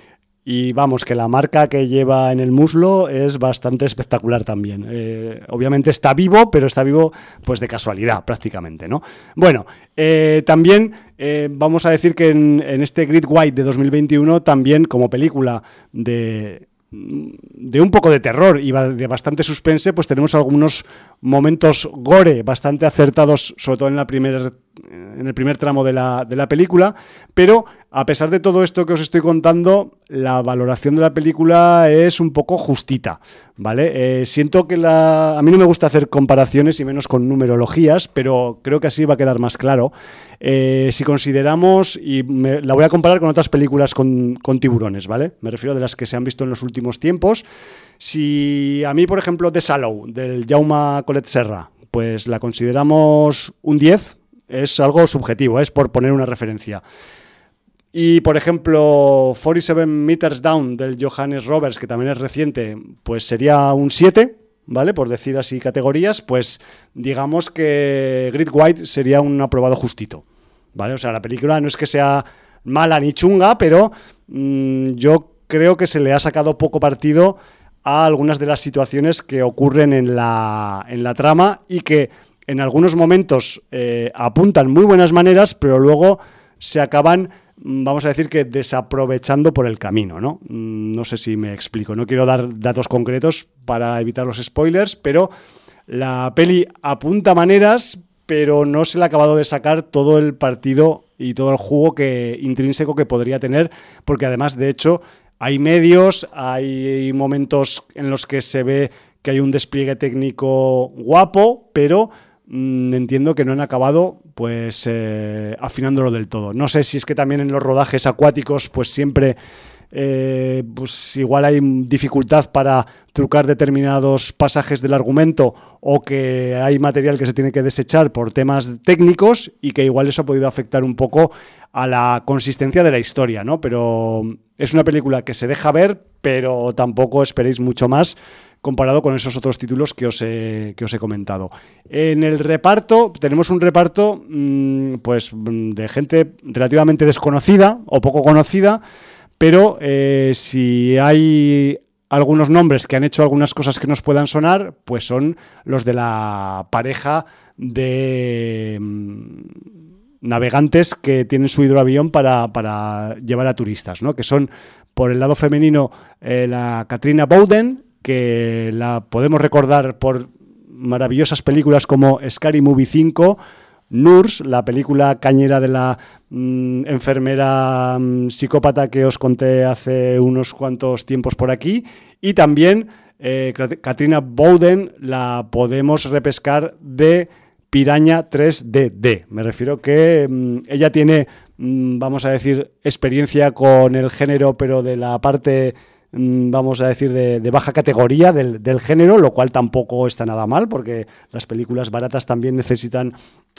y vamos, que la marca que lleva en el muslo es bastante espectacular también. Eh, obviamente está vivo, pero está vivo pues de casualidad prácticamente, ¿no? Bueno, eh, también eh, vamos a decir que en, en este Grid White de 2021 también como película de de un poco de terror y de bastante suspense, pues tenemos algunos momentos gore bastante acertados, sobre todo en, la primer, en el primer tramo de la, de la película, pero a pesar de todo esto que os estoy contando, la valoración de la película es un poco justita, ¿vale? Eh, siento que la... A mí no me gusta hacer comparaciones y menos con numerologías, pero creo que así va a quedar más claro. Eh, si consideramos, y me- la voy a comparar con otras películas con, con tiburones, ¿vale? Me refiero de las que se han visto en los últimos tiempos. Si a mí, por ejemplo, The Sallow, del Jaume Colet Serra, pues la consideramos un 10. Es algo subjetivo, es por poner una referencia. Y por ejemplo, 47 Meters Down del Johannes Roberts, que también es reciente, pues sería un 7, ¿vale? Por decir así categorías, pues digamos que Grid White sería un aprobado justito, ¿vale? O sea, la película no es que sea mala ni chunga, pero mmm, yo creo que se le ha sacado poco partido a algunas de las situaciones que ocurren en la, en la trama y que en algunos momentos eh, apuntan muy buenas maneras, pero luego se acaban Mm, vamos a decir que desaprovechando por el camino, ¿no? Mm, no sé si me explico, no quiero dar datos concretos para evitar los spoilers, pero la peli apunta maneras, pero no se le ha acabado de sacar todo el partido y todo el jugo que, intrínseco que podría tener, porque además, de hecho, hay medios, hay momentos en los que se ve que hay un despliegue técnico guapo, pero entiendo que no han acabado pues eh, afinándolo del todo. No sé si es que también en los rodajes acuáticos pues siempre eh, pues igual hay dificultad para trucar determinados pasajes del argumento o que hay material que se tiene que desechar por temas técnicos y que igual eso ha podido afectar un poco a la consistencia de la historia, ¿no? Pero es una película que se deja ver, pero tampoco esperéis mucho más comparado con esos otros títulos que os he, que os he comentado. En el reparto, tenemos un reparto mmm, pues, de gente relativamente desconocida o poco conocida, pero eh, si hay algunos nombres que han hecho algunas cosas que nos puedan sonar, pues son los de la pareja de mmm, navegantes que tienen su hidroavión para, para llevar a turistas, ¿no? que son por el lado femenino eh, la Katrina Bowden que la podemos recordar por maravillosas películas como Scary Movie 5, Nurse, la película cañera de la mmm, enfermera mmm, psicópata que os conté hace unos cuantos tiempos por aquí, y también eh, Katrina Bowden la podemos repescar de Piraña 3DD. Me refiero que mmm, ella tiene, mm, vamos a decir, experiencia con el género, pero de la parte Mm, vamos a decir, de, baja categoría del, del, género, lo cual tampoco está nada mal, porque las películas baratas también necesitan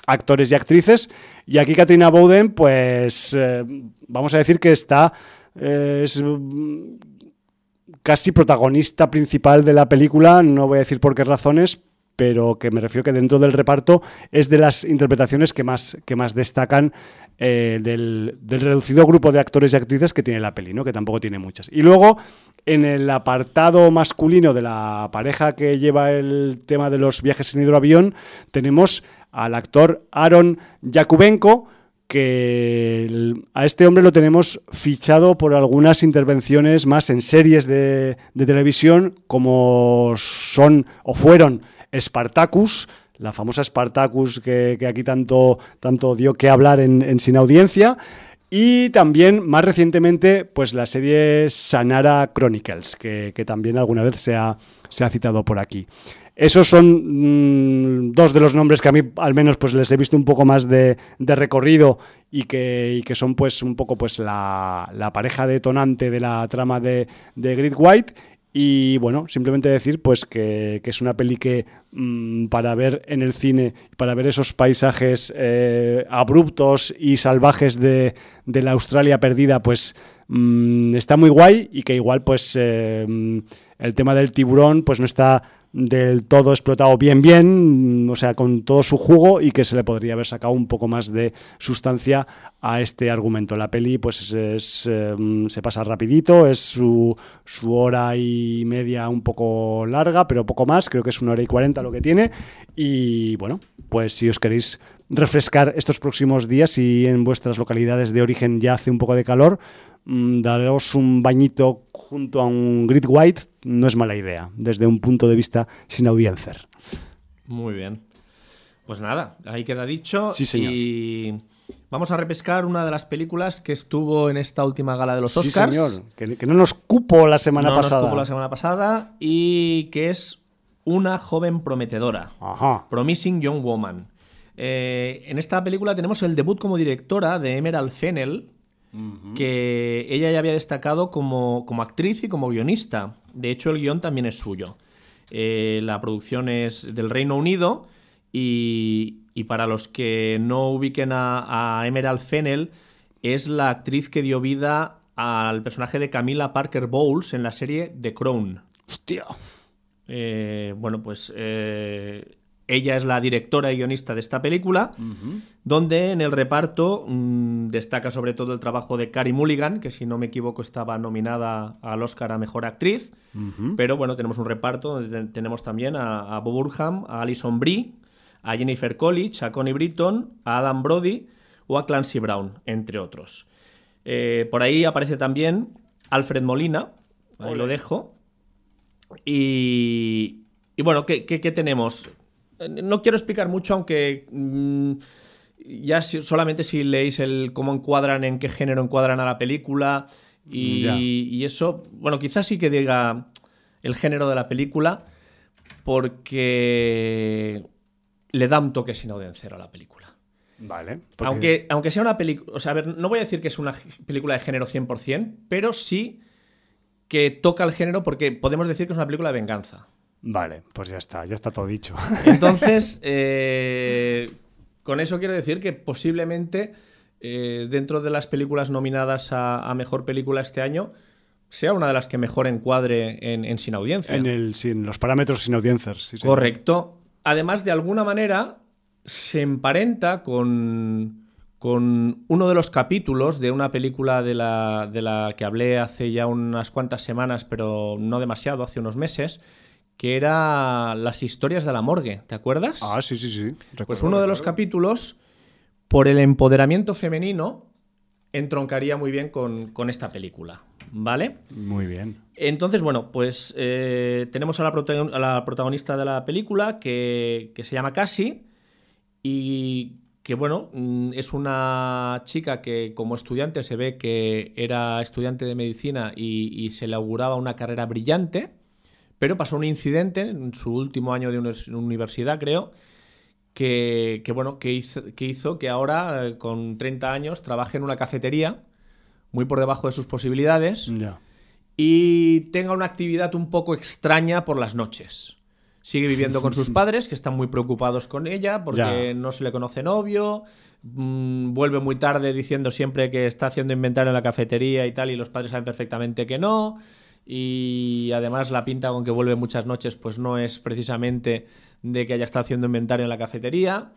actores y actrices. Y aquí Katrina Bowden, pues eh, vamos a decir que está... Eh, es casi protagonista principal de la película, no voy a decir por qué razones, pero que me refiero que dentro del reparto es de las interpretaciones que más, que más destacan eh, del, reducido grupo de actores y actrices que tiene la peli, ¿no? que tampoco tiene muchas. Y luego, en el apartado masculino de la pareja que lleva el tema de los viajes en hidroavión, tenemos al actor Aaron Yakubenko, que a este hombre lo tenemos fichado por algunas intervenciones más en series de televisión, como son o fueron Spartacus, la famosa Spartacus que, que aquí tanto, tanto, dio que hablar en, Sin Audiencia. Y también, más recientemente, pues la serie Sanara Chronicles, que, que también alguna vez se ha, se ha, citado por aquí. Esos son mmm, dos de los nombres que a mí al menos pues les he visto un poco más de, de recorrido y que, que, son pues un poco pues la, la pareja detonante de la trama de, de Grid White y bueno, simplemente decir pues que, que es una peli que mmm, para ver en el cine, para ver esos paisajes eh, abruptos y salvajes de, de, la Australia perdida, pues mmm, está muy guay y que igual pues eh, el tema del tiburón pues no está del todo explotado bien bien, o sea, con todo su jugo y que se le podría haber sacado un poco más de sustancia a este argumento. La peli pues es, eh, se pasa rapidito, es su, su, hora y media un poco larga, pero poco más, creo que es una hora y cuarenta lo que tiene y bueno, pues si os queréis refrescar estos próximos días y en vuestras localidades de origen ya hace un poco de calor, mmm, daros un bañito junto a un grid white no es mala idea, desde un punto de vista sin audiencia. Muy bien. Pues nada, ahí queda dicho. Sí, señor. Y vamos a repescar una de las películas que estuvo en esta última gala de los Oscars. Sí, señor. Que, que no nos cupo la semana no pasada. Nos cupo la semana pasada y que es una joven prometedora. Ajá. Promising Young Woman. Eh, en esta película tenemos el debut como directora de Emerald Fennel, uh -huh. que ella ya había destacado como, como, actriz y como guionista. De hecho, el guion también es suyo. Eh, la producción es del Reino Unido Y, y para los que no ubiquen a, a Emerald Fennel, es la actriz que dio vida al personaje de Camila Parker Bowles en la serie The Crown. Hostia. Eh, bueno, pues eh, ella es la directora y guionista de esta película, donde en el reparto mm, destaca sobre todo el trabajo de Carey Mulligan, que si no me equivoco estaba nominada al Oscar a Mejor Actriz, pero bueno, tenemos un reparto donde ten- tenemos también a, a Bob Burham, a Alison Brie, a Jennifer Coolidge, a Connie Britton, a Adam Brody o a Clancy Brown, entre otros. Eh, por ahí aparece también Alfred Molina, ahí lo dejo. Y, y bueno, ¿qué, qué- qué tenemos? No quiero explicar mucho, aunque mm, ya si- solamente si leéis el cómo encuadran, en qué género encuadran a la película y, eso, bueno, quizás sí que diga el género de la película porque le da un toque sin audiencia a la película. Vale. porque- Aunque, aunque sea una película. O sea, a ver, no voy a decir que es una película de género 100%, pero sí que toca el género porque podemos decir que es una película de venganza. Vale, pues ya está, ya está todo dicho. [LAUGHS] Entonces, eh, con eso quiero decir que posiblemente eh, dentro de las películas nominadas a, a mejor película este año sea una de las que mejor encuadre en, en sin audiencia. en, el, sin los parámetros sin audiencias. sí, sí. Correcto. Además, de alguna manera, se emparenta con, con uno de los capítulos de una película de la, de la que hablé hace ya unas cuantas semanas, pero no demasiado, hace unos meses, que era Las historias de la morgue. ¿Te acuerdas? Ah, sí, sí, sí. pues uno de los capítulos, por el empoderamiento femenino, entroncaría muy bien con, con esta película. ¿Vale? Muy bien. Entonces, bueno, pues eh, tenemos a la, protagon- a la protagonista de la película que, que se llama Cassie y que, bueno, mm, es una chica que como estudiante se ve que era estudiante de medicina y, y se le auguraba una carrera brillante, pero pasó un incidente en su último año de univers- universidad, creo, que, que, bueno, que hizo, que hizo que ahora, eh, con 30 años, trabaje en una cafetería muy por debajo de sus posibilidades y tenga una actividad un poco extraña por las noches. Sigue viviendo con sus [LAUGHS] padres, que están muy preocupados con ella porque no se le conoce novio. mm, vuelve muy tarde diciendo siempre que está haciendo inventario en la cafetería y tal, y los padres saben perfectamente que no. Y además la pinta con que vuelve muchas noches, pues no es precisamente de que haya estado haciendo inventario en la cafetería.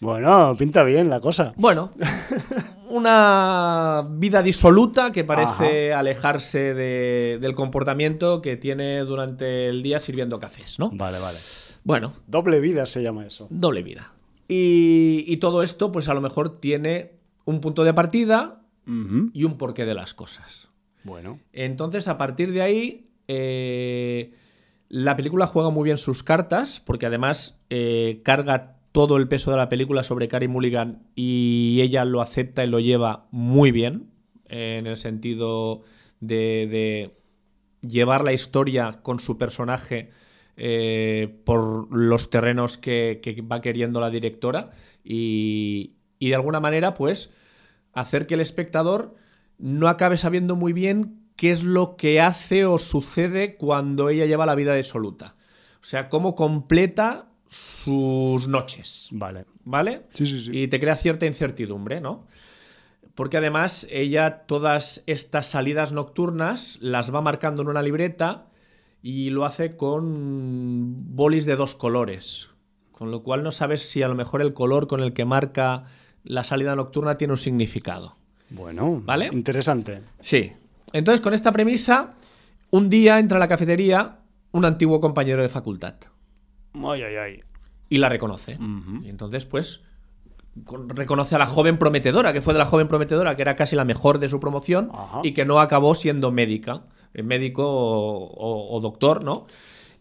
Bueno, pinta bien la cosa. Bueno, [LAUGHS] una vida disoluta que parece alejarse de- del comportamiento que tiene durante el día sirviendo cafés, ¿no? Vale, vale. Bueno, Doble vida se llama eso. doble vida. Y, y todo esto, pues a lo mejor tiene un punto de partida y un porqué de las cosas. Bueno. Entonces, a partir de ahí, eh, la película juega muy bien sus cartas, porque además eh, carga todo el peso de la película sobre Carey Mulligan y ella lo acepta y lo lleva muy bien, en el sentido de, de llevar la historia con su personaje eh, por los terrenos que, que va queriendo la directora y, y de alguna manera, pues, hacer que el espectador no acabe sabiendo muy bien qué es lo que hace o sucede cuando ella lleva la vida disoluta. O sea, cómo completa sus noches, Vale. ¿vale? Sí, sí, sí. Y te crea cierta incertidumbre, ¿no? Porque además ella todas estas salidas nocturnas las va marcando en una libreta y lo hace con bolis de dos colores. Con lo cual no sabes si a lo mejor el color con el que marca la salida nocturna tiene un significado. Bueno, ¿Vale? interesante. Sí. Entonces, con esta premisa, un día entra a la cafetería un antiguo compañero de facultad Ay, ay, ay. y la reconoce. Y entonces, pues, con- reconoce a la joven prometedora, que fue de la joven prometedora, que era casi la mejor de su promoción Ajá. y que no acabó siendo médica, eh, médico o, o- o doctor, ¿no?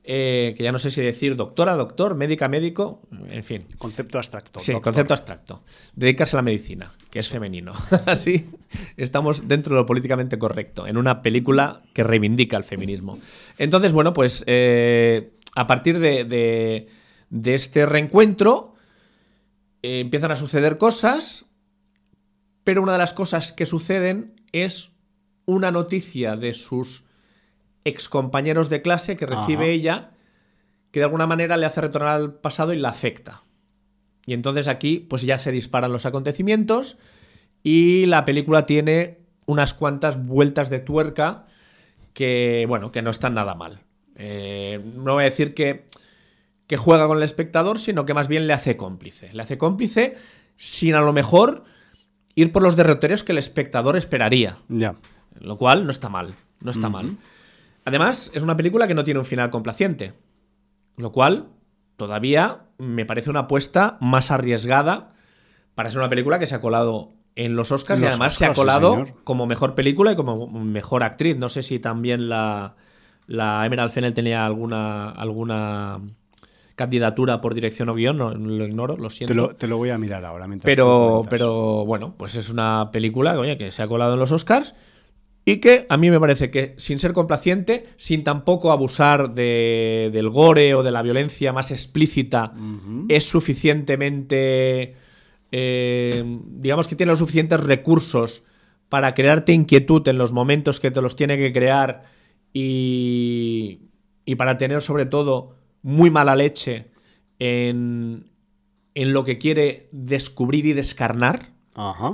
Eh, que ya no sé si decir doctora, doctor, médica, médico, en fin. Concepto abstracto. Sí, doctor. concepto abstracto. Dedicarse a la medicina, que es femenino. [LAUGHS] Así estamos dentro de lo políticamente correcto, en una película que reivindica el feminismo. Entonces, bueno, pues eh, a partir de, de- de este reencuentro eh, empiezan a suceder cosas, pero una de las cosas que suceden es una noticia de sus excompañeros de clase que recibe Ajá. ella, que de alguna manera le hace retornar al pasado y la afecta. Y entonces aquí pues ya se disparan los acontecimientos y la película tiene unas cuantas vueltas de tuerca que, bueno, que no están nada mal. Eh, no voy a decir que, que juega con el espectador, sino que más bien le hace cómplice. Le hace cómplice sin a lo mejor ir por los derroteros que el espectador esperaría. Ya. Lo cual no está mal. No está mal. Además, es una película que no tiene un final complaciente. Lo cual todavía me parece una apuesta más arriesgada para ser una película que se ha colado en los Oscars y además se ha sí, colado como mejor película y como mejor actriz. No sé si también la, la Emerald Fennell tenía alguna, alguna candidatura por dirección o guion, no, lo ignoro, lo siento. Te lo, te lo voy a mirar ahora. mientras Pero, pero bueno, pues es una película oye, que se ha colado en los Oscars y que a mí me parece que, sin ser complaciente, sin tampoco abusar de- del gore o de la violencia más explícita, es suficientemente. eh, digamos que tiene los suficientes recursos para crearte inquietud en los momentos que te los tiene que crear y, y para tener sobre todo muy mala leche en, en lo que quiere descubrir y descarnar,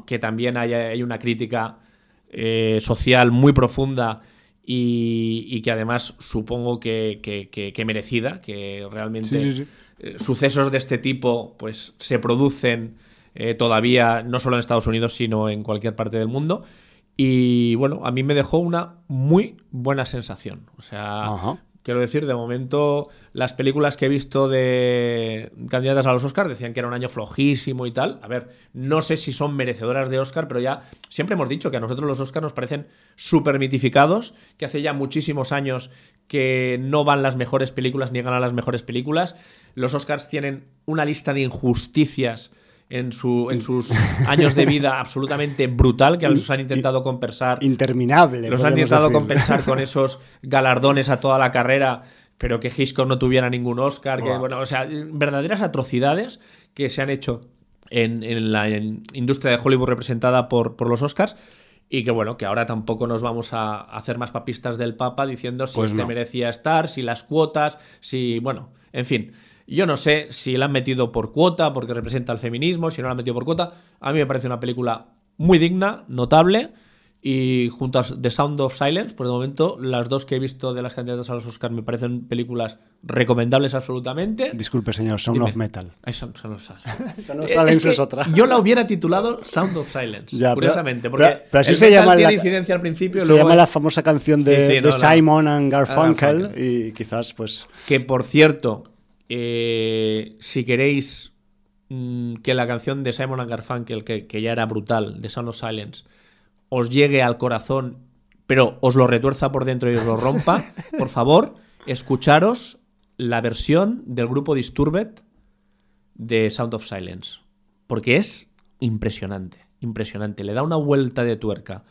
que también hay, hay una crítica eh, social muy profunda y, y que además supongo que, que- que- que merecida, que realmente Sí, sí, sí. eh, sucesos de este tipo pues se producen eh, todavía no solo en Estados Unidos sino en cualquier parte del mundo y bueno a mí me dejó una muy buena sensación o sea Ajá. Quiero decir de momento las películas que he visto de candidatas a los Oscars decían que era un año flojísimo y tal a ver no sé si son merecedoras de Oscar pero ya siempre hemos dicho que a nosotros los Oscars nos parecen súper mitificados que hace ya muchísimos años que no van las mejores películas ni ganan las mejores películas. Los Oscars tienen una lista de injusticias en, su, en sus años de vida absolutamente brutal que los han intentado compensar. Interminable. Los han intentado decir. compensar con esos galardones a toda la carrera, pero que Hitchcock no tuviera ningún Oscar. Que, bueno, o sea, verdaderas atrocidades que se han hecho en, en la en industria de Hollywood representada por, por los Oscars. Y que bueno, que ahora tampoco nos vamos a hacer más papistas del Papa diciendo si Pues este no. merecía estar, si las cuotas, si. Bueno, en fin. Yo no sé si la han metido por cuota, porque representa el feminismo, si no la han metido por cuota. A mí me parece una película muy digna, notable. Y junto a The Sound of Silence, por de momento, las dos que he visto de las candidatas a los Oscars me parecen películas recomendables absolutamente. Disculpe, señor, Sound Dime. of Metal. Ay, son- son los- Sound [LAUGHS] of Silence que es otra. Yo la hubiera titulado Sound of Silence, Ya, pero- curiosamente, porque pero- pero así el se metal llama tiene la- incidencia al principio Se luego llama es- la famosa canción de, Sí, sí, de no, no. Simon and Garfunkel Garfunkel. y quizás pues Que por cierto, eh, si queréis mm, que la canción de Simon and Garfunkel, que, que ya era brutal, de Sound of Silence, os llegue al corazón, pero os lo retuerza por dentro y os lo rompa, [LAUGHS] por favor, escucharos la versión del grupo Disturbed de Sound of Silence. Porque es impresionante, impresionante. Le da una vuelta de tuerca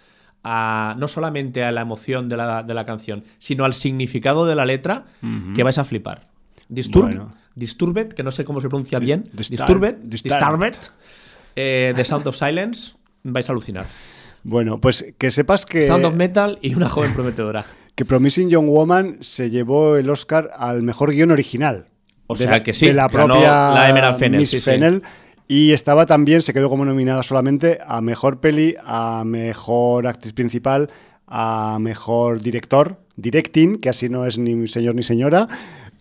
a, no solamente a la emoción de la, de la canción, sino al significado de la letra que vais a flipar. Disturb, Bueno. Disturbed, que no sé cómo se pronuncia Sí, bien. Disturb- Disturbed, Disturbed. Disturbed, eh, de Sound of Silence, vais a alucinar. bueno, pues que sepas que, Sound of Metal y una joven prometedora. [LAUGHS] que Promising Young Woman se llevó el Oscar al mejor guion original. O De sea la- que sí, de la propia la Emerald Fennell, Miss sí, sí. Fennell. Y estaba también, se quedó como nominada solamente a mejor peli, a mejor actriz principal, a mejor director, directing, que así no es ni señor ni señora,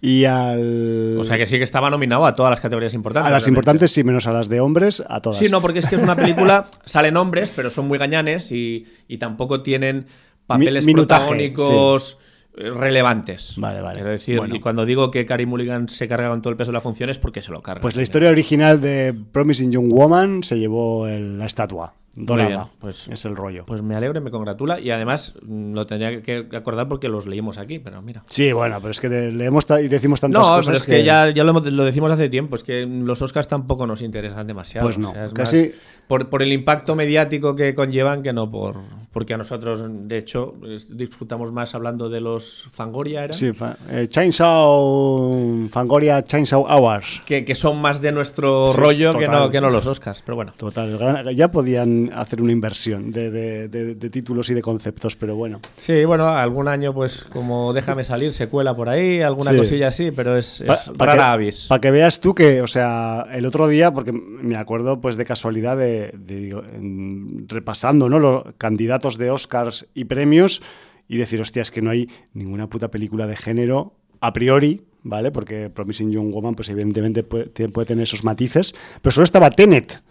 y al. O sea que sí que estaba nominado a todas las categorías importantes. a las realmente. importantes sí, menos a las de hombres, a todas. Sí, no, porque es que es una película, [LAUGHS] salen hombres, pero son muy gañanes y, y tampoco tienen papeles Mi- minutaje, protagónicos eh, relevantes. Vale, vale. Quiero decir, Bueno. y cuando digo que Carey Mulligan se carga con todo el peso de la función es porque se lo carga. Pues la historia original de Promising Young Woman se llevó el- la estatua dorada. bien, pues- es el rollo. Pues me alegro y me congratula. Y además mm, lo tendría que acordar porque los leímos aquí, pero mira. sí, bueno, pero es que leemos y decimos tantas No, cosas pero es que, ya, ya lo, lo decimos hace tiempo, es que los Oscars tampoco nos interesan demasiado. Pues no, es casi- más por, por el impacto mediático que conllevan que no por, porque a nosotros, de hecho, disfrutamos más hablando de los Fangoria, ¿era? Sí, eh, Chainsaw, Fangoria Chainsaw Hours. Que, son más de nuestro rollo que no, que no los Oscars, pero bueno. Total, ya podían hacer una inversión de, títulos y de conceptos, pero bueno. Sí, bueno, algún año, pues como Déjame salir, se cuela por ahí, alguna cosilla así, pero es, rara avis. Para que veas tú que, o sea, el otro día, porque me acuerdo pues de casualidad de, repasando, ¿no? Los candidatos de Oscars y premios y decir, hostia, es que no hay ninguna puta película de género a priori, ¿vale? Porque Promising Young Woman, pues evidentemente puede, puede tener esos matices, pero solo estaba Tenet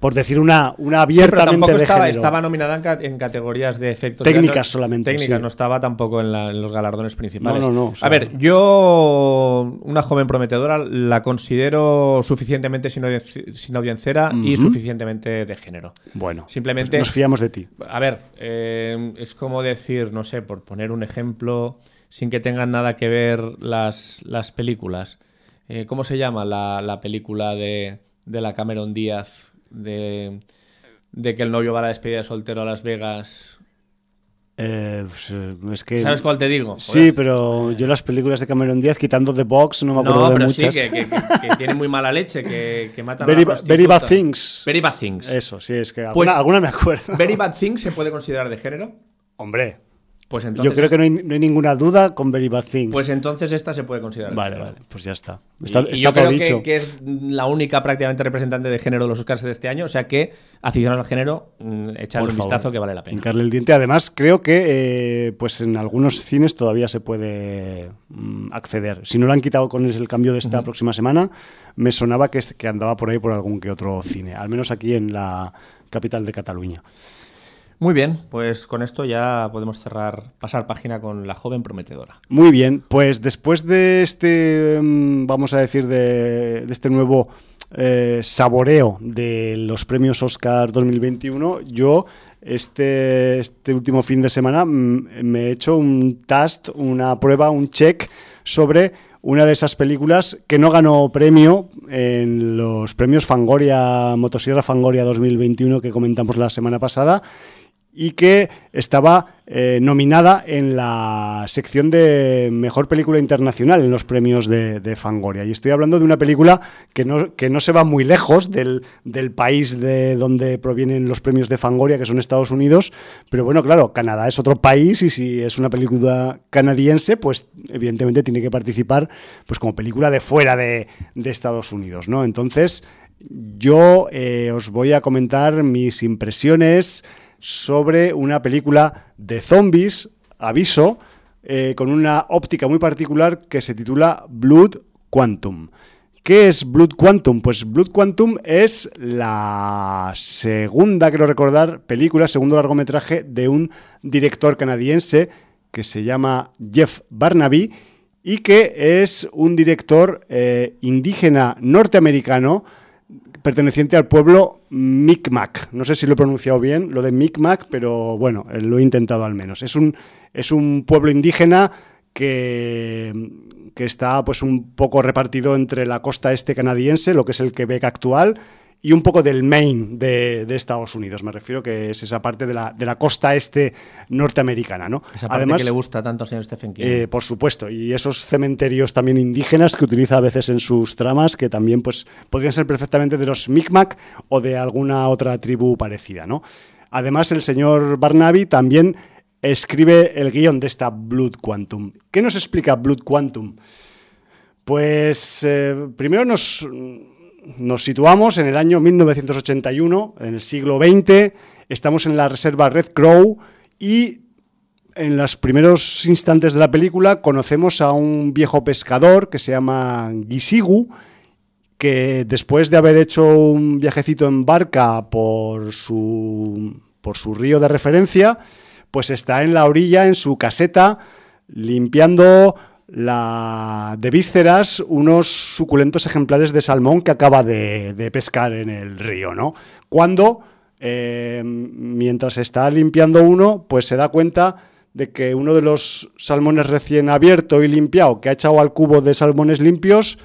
por decir una, una abiertamente de estaba, género. estaba nominada en, categorías de efectos técnicas solamente. Técnicas, no estaba tampoco en, los galardones principales. No, no, no. a ver, yo, una joven prometedora, la considero suficientemente sin, audiencera y suficientemente de género. Bueno, simplemente. Pues nos fiamos de ti. A ver, eh, es como decir, no sé, por poner un ejemplo, sin que tengan nada que ver las, las películas. Eh, ¿Cómo se llama la, la película de, de la Cameron Díaz? De, que el novio va a la despedida de soltero a Las Vegas. Eh, pues, eh, es que... ¿Sabes cuál te digo? Sí, pero yo las películas de Cameron Díaz, quitando The Box, no me acuerdo de muchas. Sí, que, tiene muy mala leche, que, que matan very, a la Very Bad Things. Very Bad Things. Eso, sí, es que alguna, pues, me acuerdo. ¿Very Bad Things se puede considerar de género? Hombre, pues entonces Yo creo que no hay, ninguna duda con Very Bad Things. Pues entonces esta se puede considerar. Vale, vale, pues ya está. Está, y, yo creo que, que, es la única prácticamente representante de género de los Oscars de este año, o sea que aficionados al género, mm, echarle un vistazo que vale la pena. Hincarle el diente. Además, creo que eh, pues en algunos cines todavía se puede mm, acceder. Si no lo han quitado con el cambio de esta próxima semana, me sonaba que, que andaba por ahí por algún que otro cine, al menos aquí en la capital de Cataluña. Muy bien, pues con esto ya podemos cerrar, pasar página con la joven prometedora. Muy bien, pues después de este, mm, vamos a decir, de, este nuevo eh, saboreo de los premios Oscar 2021, yo este, este último fin de semana mm, me he hecho un test, una prueba, un check sobre una de esas películas que no ganó premio en los premios Fangoria, Motosierra Fangoria 2021 que comentamos la semana pasada y que estaba eh, nominada en la sección de Mejor Película Internacional en los premios de, Fangoria. Y estoy hablando de una película que no, que no se va muy lejos del, país de donde provienen los premios de Fangoria, que son Estados Unidos. Pero bueno, claro, Canadá es otro país y si es una película canadiense, pues evidentemente tiene que participar pues como película de fuera de, Estados Unidos. ¿no? Entonces, yo eh, os voy a comentar mis impresiones sobre una película de zombies, aviso, eh, con una óptica muy particular que se titula Blood Quantum. ¿Qué es Blood Quantum? Pues Blood Quantum es la segunda, quiero recordar, película, segundo largometraje de un director canadiense que se llama Jeff Barnaby y que es un director eh, indígena norteamericano perteneciente al pueblo Micmac. No sé si lo he pronunciado bien, lo de Micmac, pero bueno, eh, lo he intentado al menos. Es un, es un pueblo indígena que, que está pues un poco repartido entre la costa este canadiense, lo que es el Quebec actual, y un poco del Maine de, Estados Unidos. Me refiero que es esa parte de la, de la costa este norteamericana. ¿no? Esa parte Además, que le gusta tanto al señor Stephen King. Eh, por supuesto, y esos cementerios también indígenas que utiliza a veces en sus tramas, que también pues, podrían ser perfectamente de los Micmac o de alguna otra tribu parecida. ¿no? Además, el señor Barnaby también escribe el guion de esta Blood Quantum. ¿Qué nos explica Blood Quantum? Pues eh, primero nos nos situamos en el año 1981, en el siglo XX, estamos en la reserva Red Crow y en los primeros instantes de la película conocemos a un viejo pescador que se llama Gisigu, que después de haber hecho un viajecito en barca por su, por su río de referencia, pues está en la orilla, en su caseta, limpiando la de vísceras unos suculentos ejemplares de salmón que acaba de, pescar en el río, ¿no? Cuando, eh, mientras está limpiando uno, pues se da cuenta de que uno de los salmones recién abierto y limpiado que ha echado al cubo de salmones limpios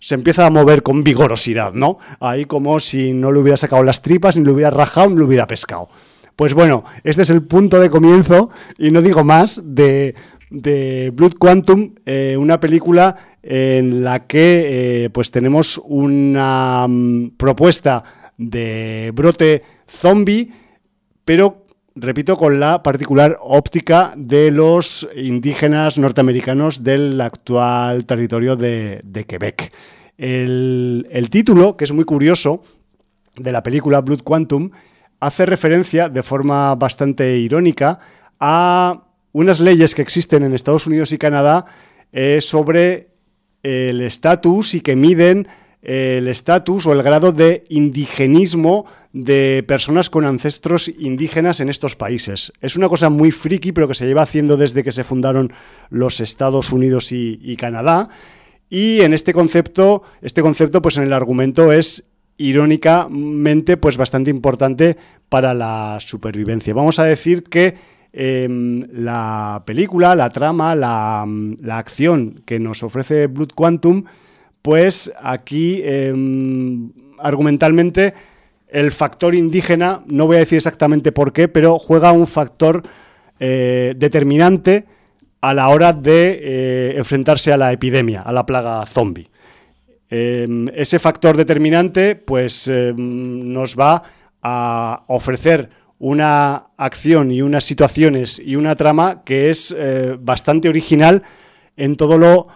se empieza a mover con vigorosidad, ¿no? Ahí como si no le hubiera sacado las tripas, ni le hubiera rajado, ni le hubiera pescado. Pues bueno, este es el punto de comienzo, y no digo más, de, Blood Quantum, eh, una película en la que eh, pues tenemos una mm, propuesta de brote zombie, pero repito, con la particular óptica de los indígenas norteamericanos del actual territorio de, Quebec. El, título, que es muy curioso, de la película Blood Quantum, hace referencia de forma bastante irónica a unas leyes que existen en Estados Unidos y Canadá eh, sobre el estatus y que miden el estatus o el grado de indigenismo de personas con ancestros indígenas en estos países. Es una cosa muy friki, pero que se lleva haciendo desde que se fundaron los Estados Unidos y, Canadá. Y en este concepto, este concepto, pues en el argumento es irónicamente, pues bastante importante para la supervivencia. Vamos a decir que em, la película, la trama, la, la, acción que nos ofrece Blood Quantum, pues aquí em, argumentalmente el factor indígena, no voy a decir exactamente por qué, pero juega un factor eh, determinante a la hora de eh, enfrentarse a la epidemia, a la plaga zombie. Em, ese factor determinante pues nos va a ofrecer una acción y unas situaciones y una trama que es eh, bastante original en todo lo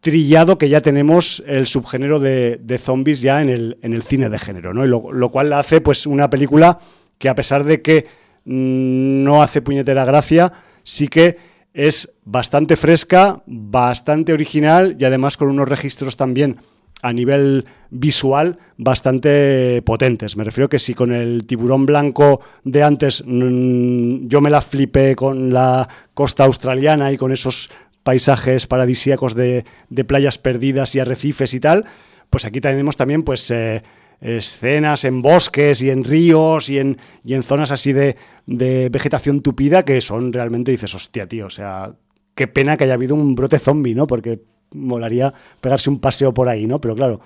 trillado que ya tenemos el subgénero de, zombies ya en el, en el, cine de género, ¿no? Y lo, cual la hace pues una película que a pesar de que mm, no hace puñetera gracia, sí que es bastante fresca, bastante original y además con unos registros también a nivel visual bastante potentes. Me refiero que si con el tiburón blanco de antes mm, yo me la flipé con la costa australiana y con esos paisajes paradisíacos de, playas perdidas y arrecifes y tal, pues aquí tenemos también pues eh, escenas en bosques y en ríos y en, y en zonas así de, de, vegetación tupida que son realmente, dices, hostia, tío, o sea, qué pena que haya habido un brote zombie, ¿no? Porque molaría pegarse un paseo por ahí, ¿no? Pero claro,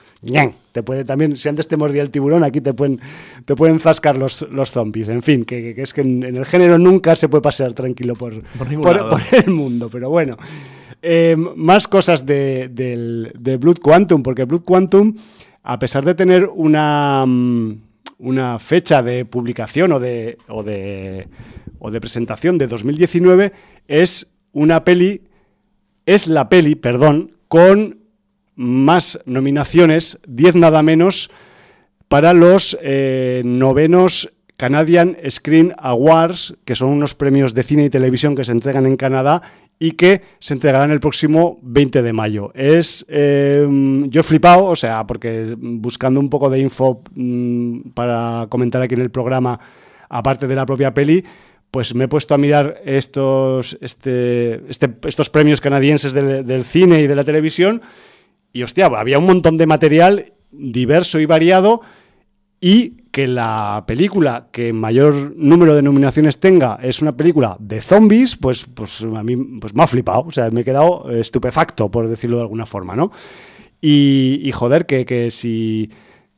te puede también, si antes te mordía el tiburón, aquí te pueden, te pueden zascar los, los zombies. En fin, que, es que en, el género nunca se puede pasear tranquilo por, por, el mundo. Pero bueno, eh, más cosas de, de, Blood Quantum, porque Blood Quantum, a pesar de tener una, mm, una fecha de publicación o de, o de, o de presentación de 2019, es una peli es la peli, perdón, con más nominaciones, 10 nada menos, para los eh, novenos Canadian Screen Awards, que son unos premios de cine y televisión que se entregan en Canadá y que se entregarán el próximo 20 de mayo. Es, eh, yo he flipado, o sea, porque buscando un poco de info mm, para comentar aquí en el programa, aparte de la propia peli, pues me he puesto a mirar estos, este, este, estos premios canadienses del, cine y de la televisión y hostia, había un montón de material diverso y variado y que la película que mayor número de nominaciones tenga es una película de zombies, pues, pues a mí pues me ha flipado, o sea, me he quedado estupefacto, por decirlo de alguna forma, ¿no? Y, joder, que, que si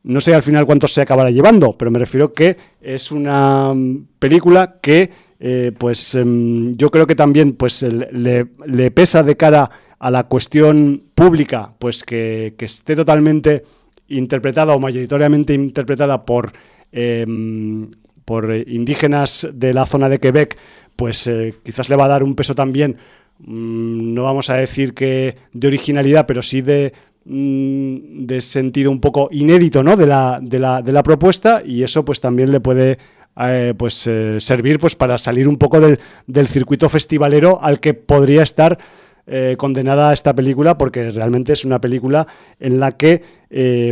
no sé al final cuántos se acabará llevando, pero me refiero que es una mm, película que, eh, pues em, yo creo que también pues le, pesa de cara a la cuestión pública, pues que, esté totalmente interpretada o mayoritariamente interpretada por, em, por indígenas de la zona de Quebec, pues eh, quizás le va a dar un peso también, mm, no vamos a decir que de originalidad, pero sí de, Mm, de sentido un poco inédito ¿no? de, la, de, la, de la propuesta y eso pues también le puede eh, pues, eh, servir pues, para salir un poco del, del, circuito festivalero al que podría estar eh, condenada esta película porque realmente es una película en la que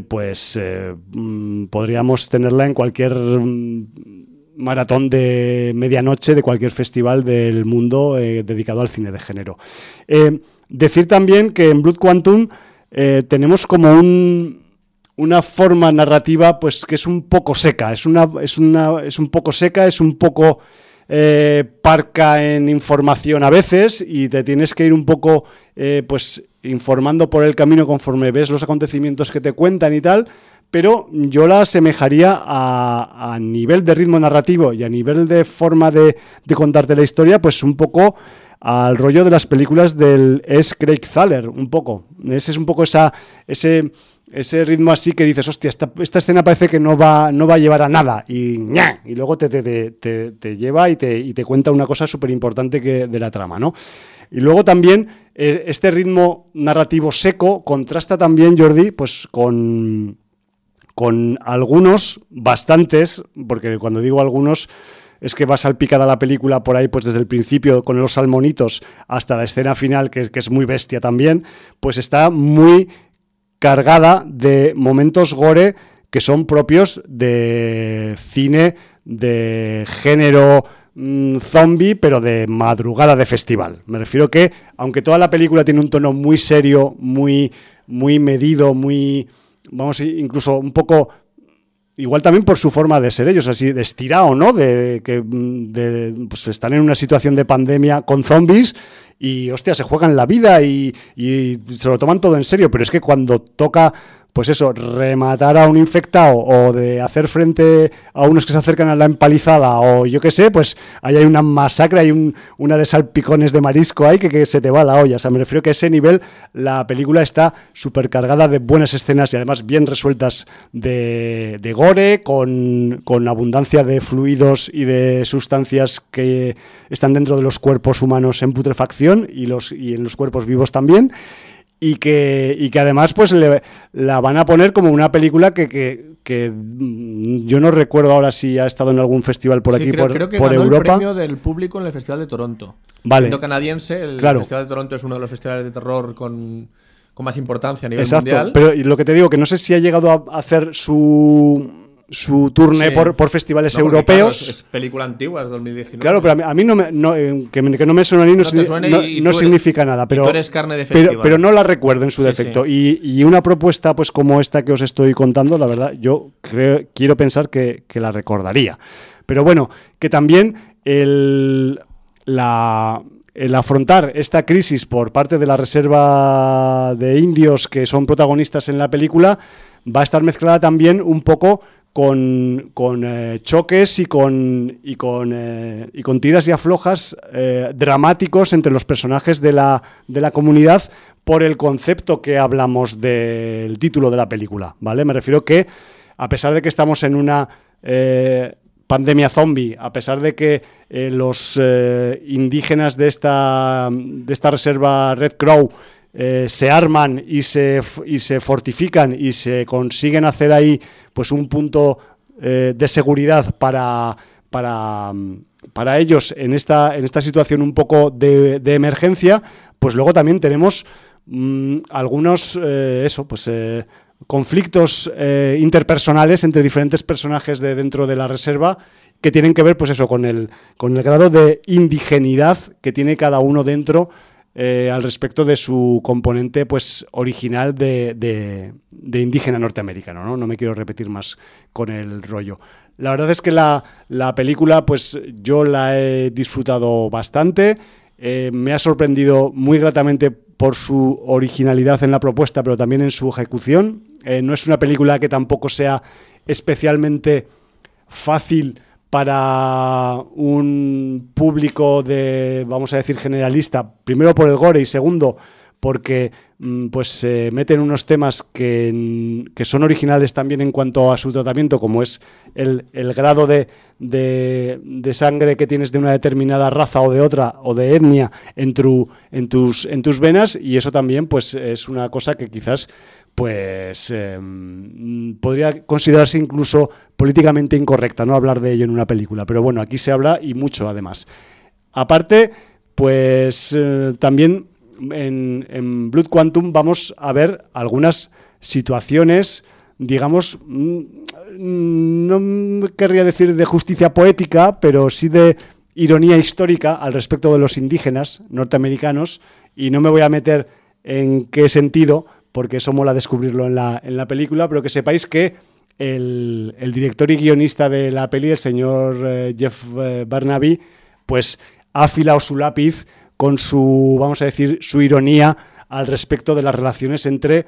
pues mm, podríamos tenerla en cualquier mm, maratón de medianoche de cualquier festival del mundo dedicado al cine de género. decir también que en Blood Quantum tenemos como un, una forma narrativa pues que es un poco seca, es, una, es, una, es un poco seca, es un poco eh, parca en información a veces y te tienes que ir un poco eh, pues informando por el camino conforme ves los acontecimientos que te cuentan y tal, pero yo la asemejaría a, nivel de ritmo narrativo y a nivel de forma de, contarte la historia, pues un poco al rollo de las películas del es Craig Thaler, un poco. Ese es un poco esa, ese, ese ritmo así que dices, hostia, esta, escena parece que no va, no va a llevar a nada y, y luego te, te, lleva y te, y te cuenta una cosa súper importante de la trama, ¿no? Y luego también eh, este ritmo narrativo seco contrasta también, Jordi, pues con con algunos, bastantes, porque cuando digo algunos es que va salpicada la película por ahí, pues desde el principio con los salmonitos hasta la escena final, que, que es muy bestia también, pues está muy cargada de momentos gore que son propios de cine de género mm, zombie, pero de madrugada de festival. Me refiero que, aunque toda la película tiene un tono muy serio, muy, muy medido, muy vamos, incluso un poco igual también por su forma de ser ellos, así de ¿no? De que pues están en una situación de pandemia con zombies y, hostia, se juegan la vida y, y, se lo toman todo en serio, pero es que cuando toca pues eso, rematar a un infectado o de hacer frente a unos que se acercan a la empalizada o yo qué sé, pues ahí hay una masacre, hay un, una de salpicones de marisco ahí que, se te va la olla. O sea, me refiero que a ese nivel la película está súper cargada de buenas escenas y además bien resueltas de, de gore, con, con abundancia de fluidos y de sustancias que están dentro de los cuerpos humanos en putrefacción y, los, y en los cuerpos vivos también y que, y que además pues la van a poner como una película que, que, mm, yo no recuerdo ahora si ha estado en algún festival por aquí, por, creo que por ganó Europa. el premio del público en el Festival de Toronto. Vale. Siendo canadiense, el Festival de Toronto es uno de los festivales de terror con, con más importancia a nivel Exacto. mundial. Pero lo que te digo, que no sé si ha llegado a hacer su su turné por, por, festivales europeos. es, película antigua, es 2019. Claro, pero a mí, no, me, no eh, que, no me suena ni no, no, significa nada. Pero, eres carne de pero, pero, no la recuerdo en su defecto. Y, y, una propuesta pues como esta que os estoy contando, la verdad, yo creo, quiero pensar que, que la recordaría. Pero bueno, que también el, la, el afrontar esta crisis por parte de la reserva de indios que son protagonistas en la película va a estar mezclada también un poco con, con eh, choques y con, y con, eh, y con tiras y aflojas eh, dramáticos entre los personajes de la, de la comunidad por el concepto que hablamos del título de la película, ¿vale? Me refiero que, a pesar de que estamos en una pandemia zombie, a pesar de que los indígenas de esta, de esta reserva Red Crow eh, se arman y se, y se fortifican y se consiguen hacer ahí pues un punto eh, de seguridad para, para, para, ellos en esta, en esta situación un poco de, emergencia, pues luego también tenemos mm, algunos eh, eso, pues conflictos interpersonales entre diferentes personajes de dentro de la reserva que tienen que ver pues eso con el, con el grado de indigenidad que tiene cada uno dentro eh, al respecto de su componente pues original de, indígena norteamericano, ¿no? No me quiero repetir más con el rollo. La verdad es que la, película, pues yo la he disfrutado bastante. Eh, me ha sorprendido muy gratamente por su originalidad en la propuesta, pero también en su ejecución. Eh, no es una película que tampoco sea especialmente fácil para un público de, vamos a decir, generalista, primero por el gore y segundo porque mm, pues se meten unos temas que, son originales también en cuanto a su tratamiento, como es el, grado de, de, sangre que tienes de una determinada raza o de otra, o de etnia en, en, tus, en tus venas, y eso también pues es una cosa que quizás pues em, podría considerarse incluso políticamente incorrecta, no hablar de ello en una película, pero bueno, aquí se habla y mucho además. Aparte, pues eh, también en, Blood Quantum vamos a ver algunas situaciones, digamos, mm, no querría decir de justicia poética, pero sí de ironía histórica al respecto de los indígenas norteamericanos, y no me voy a meter en qué sentido, porque eso mola descubrirlo en la, en la película, pero que sepáis que el, director y guionista de la peli, el señor eh, Jeff eh, Barnaby, pues ha afilado su lápiz con su, vamos a decir, su ironía al respecto de las relaciones entre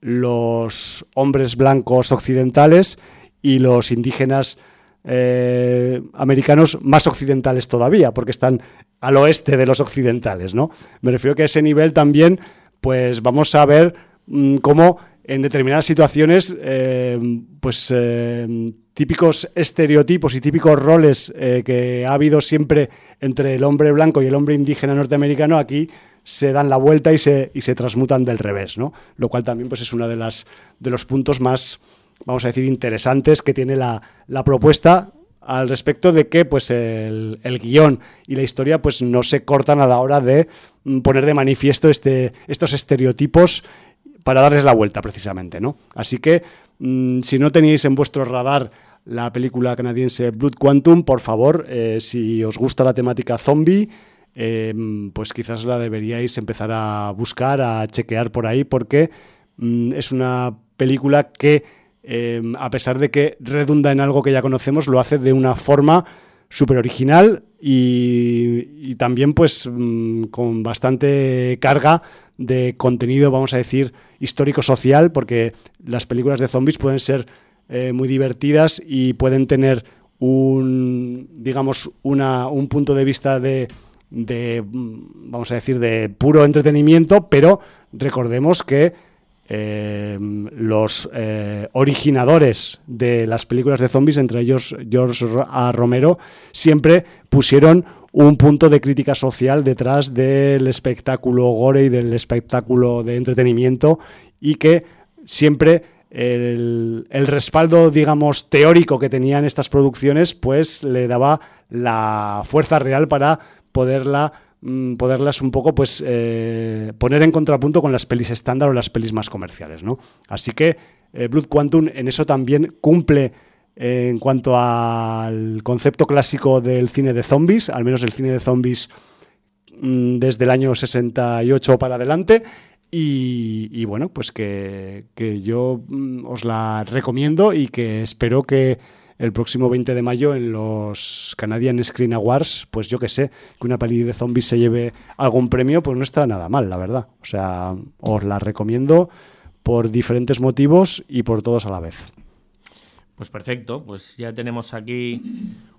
los hombres blancos occidentales y los indígenas eh, americanos más occidentales todavía, porque están al oeste de los occidentales, ¿no? Me refiero que a ese nivel también, pues vamos a ver mm, cómo en determinadas situaciones, eh, pues eh, típicos estereotipos y típicos roles que ha habido siempre entre el hombre blanco y el hombre indígena norteamericano, aquí se dan la vuelta y se, y se transmutan del revés, ¿no? Lo cual también pues, es uno de, las, de los puntos más, vamos a decir, interesantes que tiene la, propuesta al respecto de que pues el, guion y la historia pues no se cortan a la hora de mm, poner de manifiesto este, estos estereotipos para darles la vuelta precisamente, ¿no? Así que mm, si no tenéis en vuestro radar la película canadiense Blood Quantum, por favor, eh, si os gusta la temática zombie, Em, pues quizás la deberíais empezar a buscar, a chequear por ahí, porque mm, es una película que, em, a pesar de que redunda en algo que ya conocemos, lo hace de una forma súper original y, también pues mm, con bastante carga de contenido, vamos a decir, histórico-social, porque las películas de zombies pueden ser eh, muy divertidas y pueden tener un, digamos, una, un punto de vista de de, vamos a decir, de puro entretenimiento, pero recordemos que eh, los eh, originadores de las películas de zombies, entre ellos George A. Romero, siempre pusieron un punto de crítica social detrás del espectáculo gore y del espectáculo de entretenimiento y que siempre el, respaldo, digamos, teórico que tenían estas producciones, pues le daba la fuerza real para poderla mm, poderlas un poco pues eh, poner en contrapunto con las pelis estándar o las pelis más comerciales, ¿no? Así que eh, Blood Quantum en eso también cumple en cuanto al concepto clásico del cine de zombies, al menos el cine de zombies mm, desde el año 68 para adelante. Y, bueno, pues que, yo mm, os la recomiendo y que espero que el próximo 20 de mayo en los Canadian Screen Awards, pues yo que sé, que una peli de zombies se lleve algún premio, pues no está nada mal, la verdad. O sea, os la recomiendo por diferentes motivos y por todos a la vez. Pues perfecto, pues ya tenemos aquí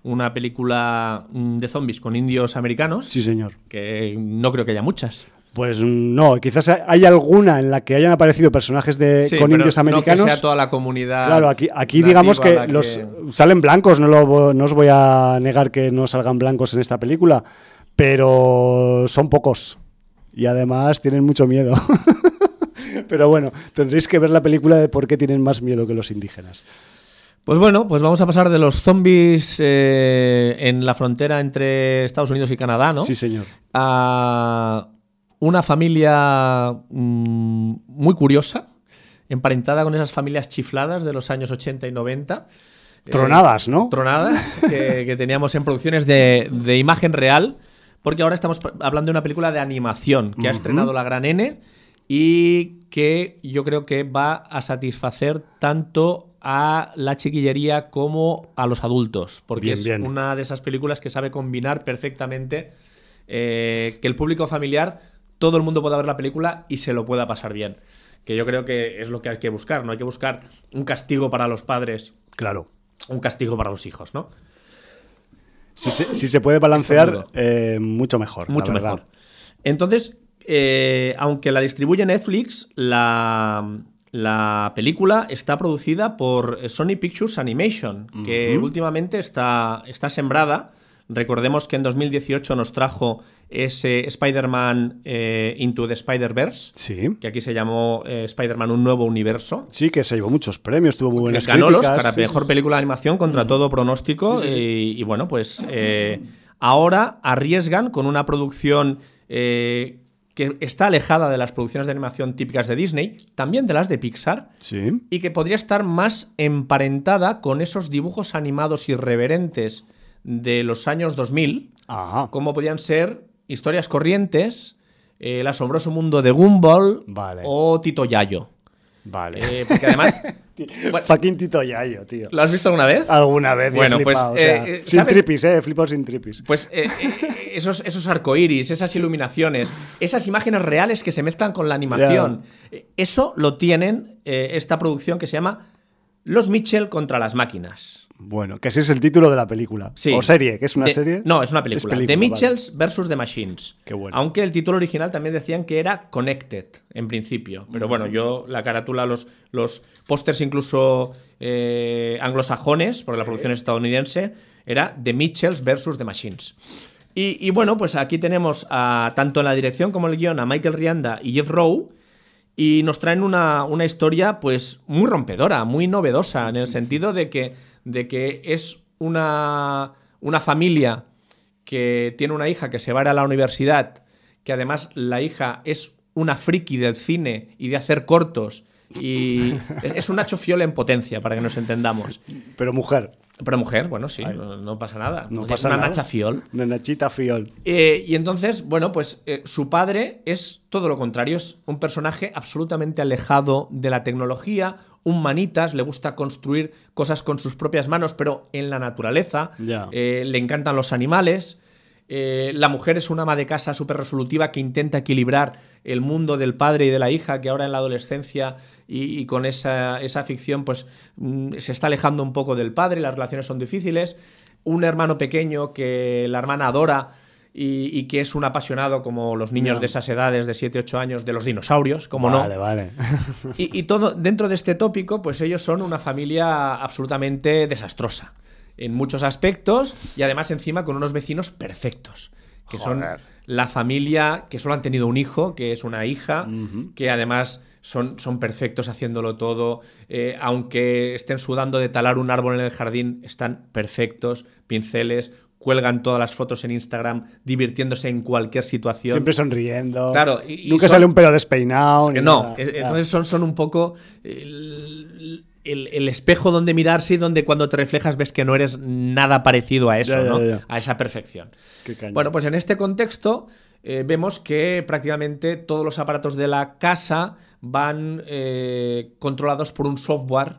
una película de zombies con indios americanos. Sí, señor. Que no creo que haya muchas. Pues no, quizás hay alguna en la que hayan aparecido personajes de, con indios americanos. No que sea toda la comunidad. Claro, aquí, aquí digamos que, los salen blancos, no, lo, no os voy a negar que no salgan blancos en esta película, pero son pocos y además tienen mucho miedo. [LAUGHS] pero bueno, tendréis que ver la película de por qué tienen más miedo que los indígenas. Pues bueno, pues vamos a pasar de los zombies eh, en la frontera entre Estados Unidos y Canadá, ¿no? Sí, señor. A una familia mm, muy curiosa, emparentada con esas familias chifladas de los años 80 y 90. Tronadas, ¿no? Tronadas, [LAUGHS] que, teníamos en producciones de, imagen real, porque ahora estamos hablando de una película de animación que ha estrenado la Gran N y que yo creo que va a satisfacer tanto a la chiquillería como a los adultos, porque es una de esas películas que sabe combinar perfectamente eh, que el público familiar todo el mundo pueda ver la película y se lo pueda pasar bien. Que yo creo que es lo que hay que buscar, ¿no? Hay que buscar un castigo para los padres. Claro. Un castigo para los hijos, ¿no? Si se, puede balancear, eh, mucho mejor. Mucho mejor. Entonces, eh, aunque la distribuye Netflix, la, la, película está producida por Sony Pictures Animation, que últimamente está, está sembrada. Recordemos que en 2018 nos trajo ese Spider-Man eh, Into the Spider-Verse, sí. que aquí se llamó eh, Spider-Man Un Nuevo Universo. Sí, que se llevó muchos premios, tuvo muy buenas Ganó críticas. para mejor película de animación contra todo pronóstico. y, bueno, pues eh, ahora arriesgan con una producción que está alejada de las producciones de animación típicas de Disney, también de las de Pixar, sí. y que podría estar más emparentada con esos dibujos animados irreverentes de los años 2000, como podían ser Historias Corrientes, El asombroso mundo de Gumball o Tito Yayo. Vale. Eh, porque además. [LAUGHS] bueno, Fucking Tito Yayo, tío. ¿Lo has visto alguna vez? Alguna vez. he Bueno, pues, flipado, o sea, eh, eh, sin tripis, eh. He flipado sin tripis. Pues esos, esos arcoíris, esas iluminaciones, esas imágenes reales que se mezclan con la animación, eso lo tienen esta producción que se llama Los Mitchell contra las máquinas. Bueno, que ese es el título de la película. Sí. O serie, que es una De- serie. No, es una película. película, The vale. Mitchells versus The Machines. Qué bueno. Aunque el título original también decían que era Connected, en principio. Pero bueno, yo la carátula, los, los pósters incluso eh, anglosajones, porque la producción es estadounidense, era The Mitchells versus The Machines. Y, y bueno, pues aquí tenemos a, tanto en la dirección como en el guion a Michael Rianda y Jeff Rowe. Y nos traen una, una historia, pues, muy rompedora, muy novedosa, en el sentido de que, de que es una, una familia que tiene una hija que se va a ir a la universidad, que además la hija es una friki del cine y de hacer cortos. Y es, un Nacho Fiol en potencia, para que nos entendamos. Pero mujer. Pero mujer, bueno, sí, no, no pasa nada. No Es pasa una nada. Nacha Fiol. Una Nachita Fiol. Eh, y entonces, bueno, pues eh, su padre es todo lo contrario, es un personaje absolutamente alejado de la tecnología, un manitas, le gusta construir cosas con sus propias manos, pero en la naturaleza. Eh, le encantan los animales. Eh, la mujer es una ama de casa súper resolutiva que intenta equilibrar el mundo del padre y de la hija, que ahora en la adolescencia y, y con esa, esa ficción pues mm, se está alejando un poco del padre, las relaciones son difíciles. Un hermano pequeño que la hermana adora y, y que es un apasionado como los niños de esas edades de 7, 8 años de los dinosaurios, como no. Vale, vale. [LAUGHS] Y, y todo dentro de este tópico, pues ellos son una familia absolutamente desastrosa en muchos aspectos y además encima con unos vecinos perfectos, que son la familia que solo han tenido un hijo, que es una hija, que además son, son perfectos haciéndolo todo, eh, aunque estén sudando de talar un árbol en el jardín, están perfectos, pinceles, cuelgan todas las fotos en Instagram, divirtiéndose en cualquier situación. Siempre sonriendo. Claro, y- y Nunca son- sale un pelo despeinado. Que no, nada. es- Ya. entonces son, son un poco el, el- el espejo donde mirarse y donde cuando te reflejas ves que no eres nada parecido a eso, Ya, ¿no? ya. A esa perfección. Qué caña. Bueno, pues en este contexto eh, vemos que prácticamente todos los aparatos de la casa van eh, controlados por un software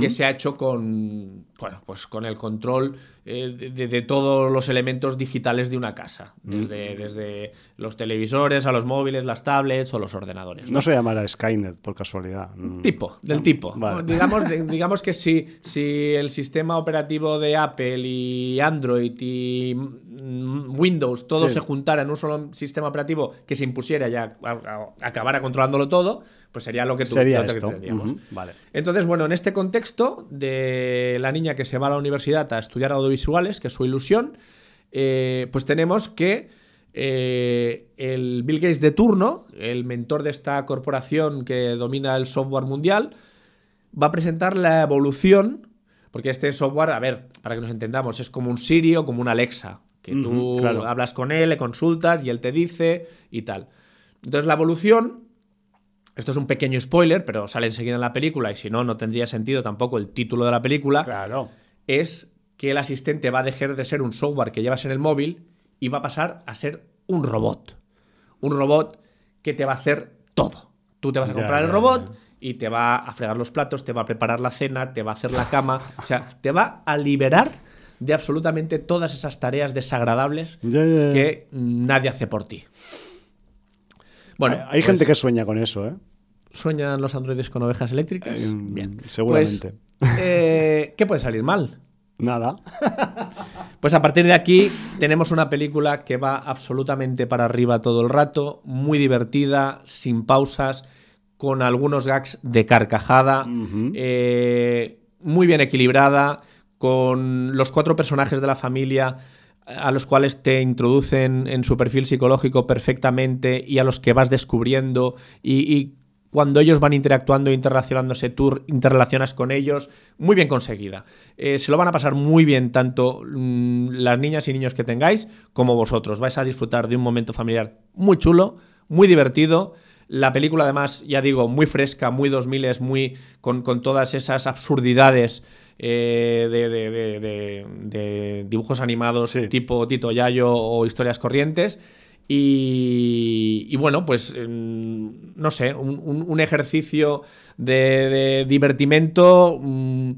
que se ha hecho con, bueno, pues con el control eh, de, de- de todos los elementos digitales de una casa, desde, desde los televisores a los móviles, las tablets o los ordenadores. No se llamará Skynet por casualidad. Mm. Tipo, del tipo. Vale. Digamos, de- digamos que si, si el sistema operativo de Apple y Android y mm, Windows todo Sí. se juntara en un solo sistema operativo que se impusiera a- a- acabara controlándolo todo, pues sería lo que tú Sería que esto. tendríamos. Ujú, Vale. Entonces, bueno, en este contexto de la niña que se va a la universidad a estudiar audiovisuales, que es su ilusión, eh, pues tenemos que eh, el Bill Gates de turno, el mentor de esta corporación que domina el software mundial, va a presentar la evolución, porque este software, a ver, para que nos entendamos, es como un Siri o como un Alexa, que tú claro. hablas con él, le consultas y él te dice y tal. Entonces la evolución esto es un pequeño spoiler, pero sale enseguida en la película y si no, no tendría sentido tampoco el título de la película. Claro. Es que el asistente va a dejar de ser un software que llevas en el móvil y va a pasar a ser un robot. Un robot que te va a hacer todo. Tú te vas a Ya, comprar el robot ya. y te va a fregar los platos, te va a preparar la cena, te va a hacer la cama. O sea, te va a liberar de absolutamente todas esas tareas desagradables que nadie hace por ti. Bueno, hay hay pues- gente que sueña con eso, ¿eh? ¿Sueñan los androides con ovejas eléctricas? Bien. seguramente. Pues, eh, ¿Qué puede salir mal? Nada. [LAUGHS] Pues a partir de aquí tenemos una película que va absolutamente para arriba todo el rato, muy divertida, sin pausas, con algunos gags de carcajada, eh, muy bien equilibrada, con los cuatro personajes de la familia a los cuales te introducen en su perfil psicológico perfectamente y a los que vas descubriendo y, cuando ellos van interactuando e interrelacionándose, tú interrelacionas con ellos, muy bien conseguida. Eh, se lo van a pasar muy bien tanto mm, las niñas y niños que tengáis como vosotros. Vais a disfrutar de un momento familiar muy chulo, muy divertido. La película, además, ya digo, muy fresca, muy 2000 es muy con, con todas esas absurdidades eh, de, de- de- de- de dibujos animados Sí. tipo Tito Yayo o historias corrientes. Y, y bueno, pues mm, no sé, un, ejercicio de, divertimento. Mm,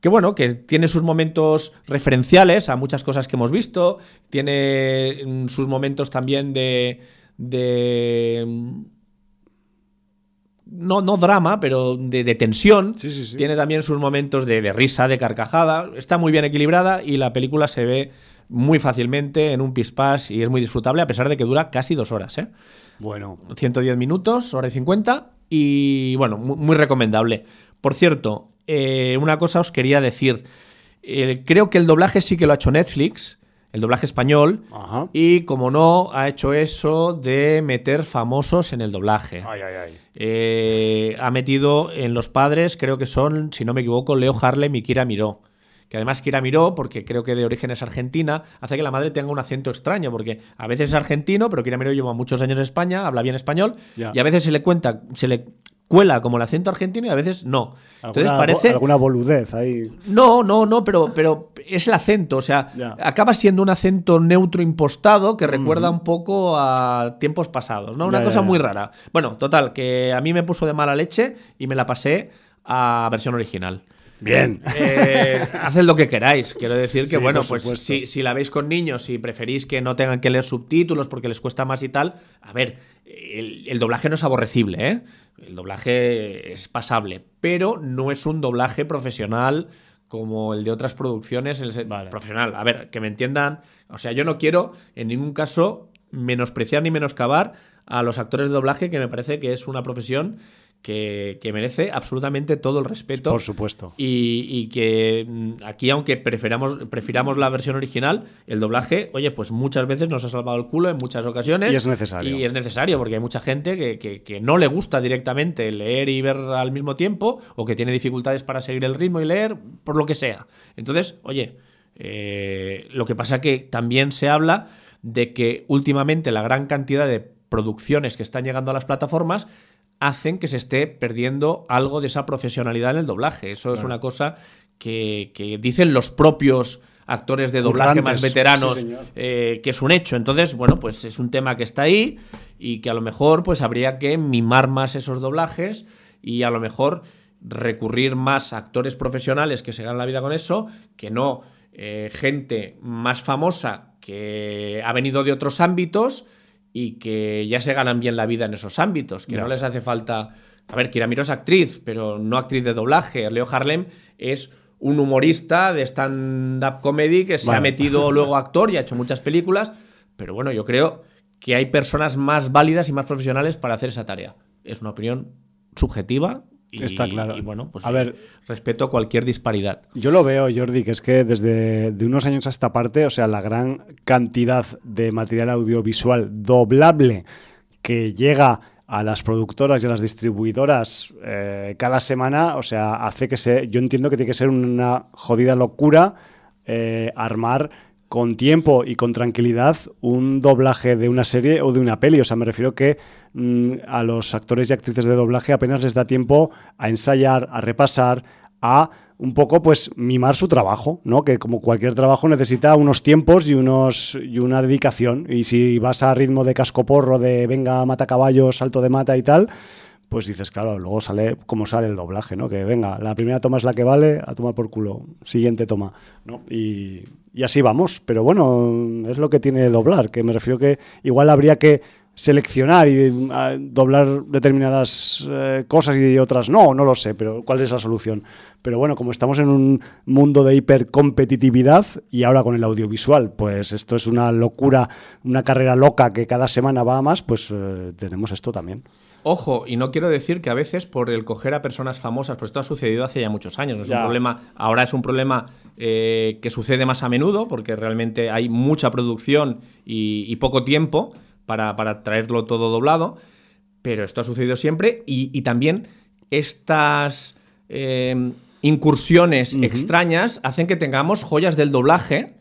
que bueno, que tiene sus momentos referenciales a muchas cosas que hemos visto, tiene mm, sus momentos también de, de no, no drama, pero de, tensión. Tiene también sus momentos de, risa, de carcajada. Está muy bien equilibrada y la película se ve muy fácilmente en un pispás y es muy disfrutable, a pesar de que dura casi dos horas. ¿eh? Bueno. 110 minutos, hora y 50. Y bueno, muy, recomendable. Por cierto, eh, una cosa os quería decir. Eh, creo que el doblaje sí que lo ha hecho Netflix el doblaje español. Y como no, ha hecho eso de meter famosos en el doblaje. Eh, ha metido en los padres, creo que son, si no me equivoco, Leo Harlem y Kira Miró. Que además Kira Miró, porque creo que de origen es argentina, hace que la madre tenga un acento extraño, porque a veces es argentino, pero Kira Miró lleva muchos años en España, habla bien español, y a veces se le cuenta, se le cuela como el acento argentino y a veces no. Entonces parece alguna boludez ahí. No, no, no, pero pero es el acento, o sea, acaba siendo un acento neutro impostado que recuerda un poco a tiempos pasados, ¿no? Una cosa muy rara. Bueno, total, que a mí me puso de mala leche y me la pasé a versión original. Bien. Eh, [LAUGHS] haced lo que queráis. Quiero decir que, bueno, pues si, la veis con niños y preferís que no tengan que leer subtítulos porque les cuesta más y tal, a ver, el, doblaje no es aborrecible, ¿eh? El doblaje es pasable, pero no es un doblaje profesional como el de otras producciones profesional. A ver, que me entiendan. O sea, yo no quiero en ningún caso menospreciar ni menoscabar a los actores de doblaje, que me parece que es una profesión que, merece absolutamente todo el respeto. Por supuesto. Y, que mm, aquí, aunque prefiramos, prefiramos la versión original, el doblaje, oye, pues muchas veces nos ha salvado el culo en muchas ocasiones. Y es necesario. Y es necesario, porque hay mucha gente que, no le gusta directamente leer y ver al mismo tiempo, o que tiene dificultades para seguir el ritmo y leer, por lo que sea. Entonces, oye, eh, lo que pasa que también se habla de que últimamente la gran cantidad de producciones que están llegando a las plataformas hacen que se esté perdiendo algo de esa profesionalidad en el doblaje. Eso es una cosa que, dicen los propios actores de doblaje más veteranos eh, que es un hecho. Entonces, bueno, pues es un tema que está ahí y que a lo mejor pues habría que mimar más esos doblajes y a lo mejor recurrir más a actores profesionales que se ganan la vida con eso, que no eh, gente más famosa que ha venido de otros ámbitos y que ya se ganan bien la vida en esos ámbitos, que no les hace falta... A ver, Kira Miró es actriz, pero no actriz de doblaje. Leo Harlem es un humorista de stand-up comedy que se ha metido [LAUGHS] luego actor y ha hecho muchas películas, pero bueno, yo creo que hay personas más válidas y más profesionales para hacer esa tarea. Es una opinión subjetiva Está claro. Y bueno, pues a ver, respeto cualquier disparidad. Yo lo veo, Jordi, que es que desde de unos años a esta parte, o sea, la gran cantidad de material audiovisual doblable que llega a las productoras y a las distribuidoras eh, cada semana, o sea, hace que se. Yo entiendo que tiene que ser una jodida locura eh, armar con tiempo y con tranquilidad un doblaje de una serie o de una peli. O sea, me refiero que mm, a los actores y actrices de doblaje apenas les da tiempo a ensayar, a repasar, a un poco pues mimar su trabajo, ¿no? Que como cualquier trabajo necesita unos tiempos y unos y una dedicación. Y si vas a ritmo de cascoporro, de venga, mata caballos, salto de mata y tal, pues dices, claro, luego sale como sale el doblaje, ¿no? Que venga, la primera toma es la que vale, a tomar por culo, siguiente toma, ¿no? Y, así vamos, pero bueno, es lo que tiene doblar, que me refiero que igual habría que seleccionar y ah, doblar determinadas eh, cosas y otras no, no lo sé, pero cuál es la solución. Pero bueno, como estamos en un mundo de hipercompetitividad y ahora con el audiovisual, pues esto es una locura, una carrera loca que cada semana va a más, pues eh, tenemos esto también. Ojo, y no quiero decir que a veces por el coger a personas famosas, pues esto ha sucedido hace ya muchos años, no es un problema, ahora es un problema eh, que sucede más a menudo, porque realmente hay mucha producción y, poco tiempo para, traerlo todo doblado, pero esto ha sucedido siempre y, también estas eh, incursiones extrañas hacen que tengamos joyas del doblaje,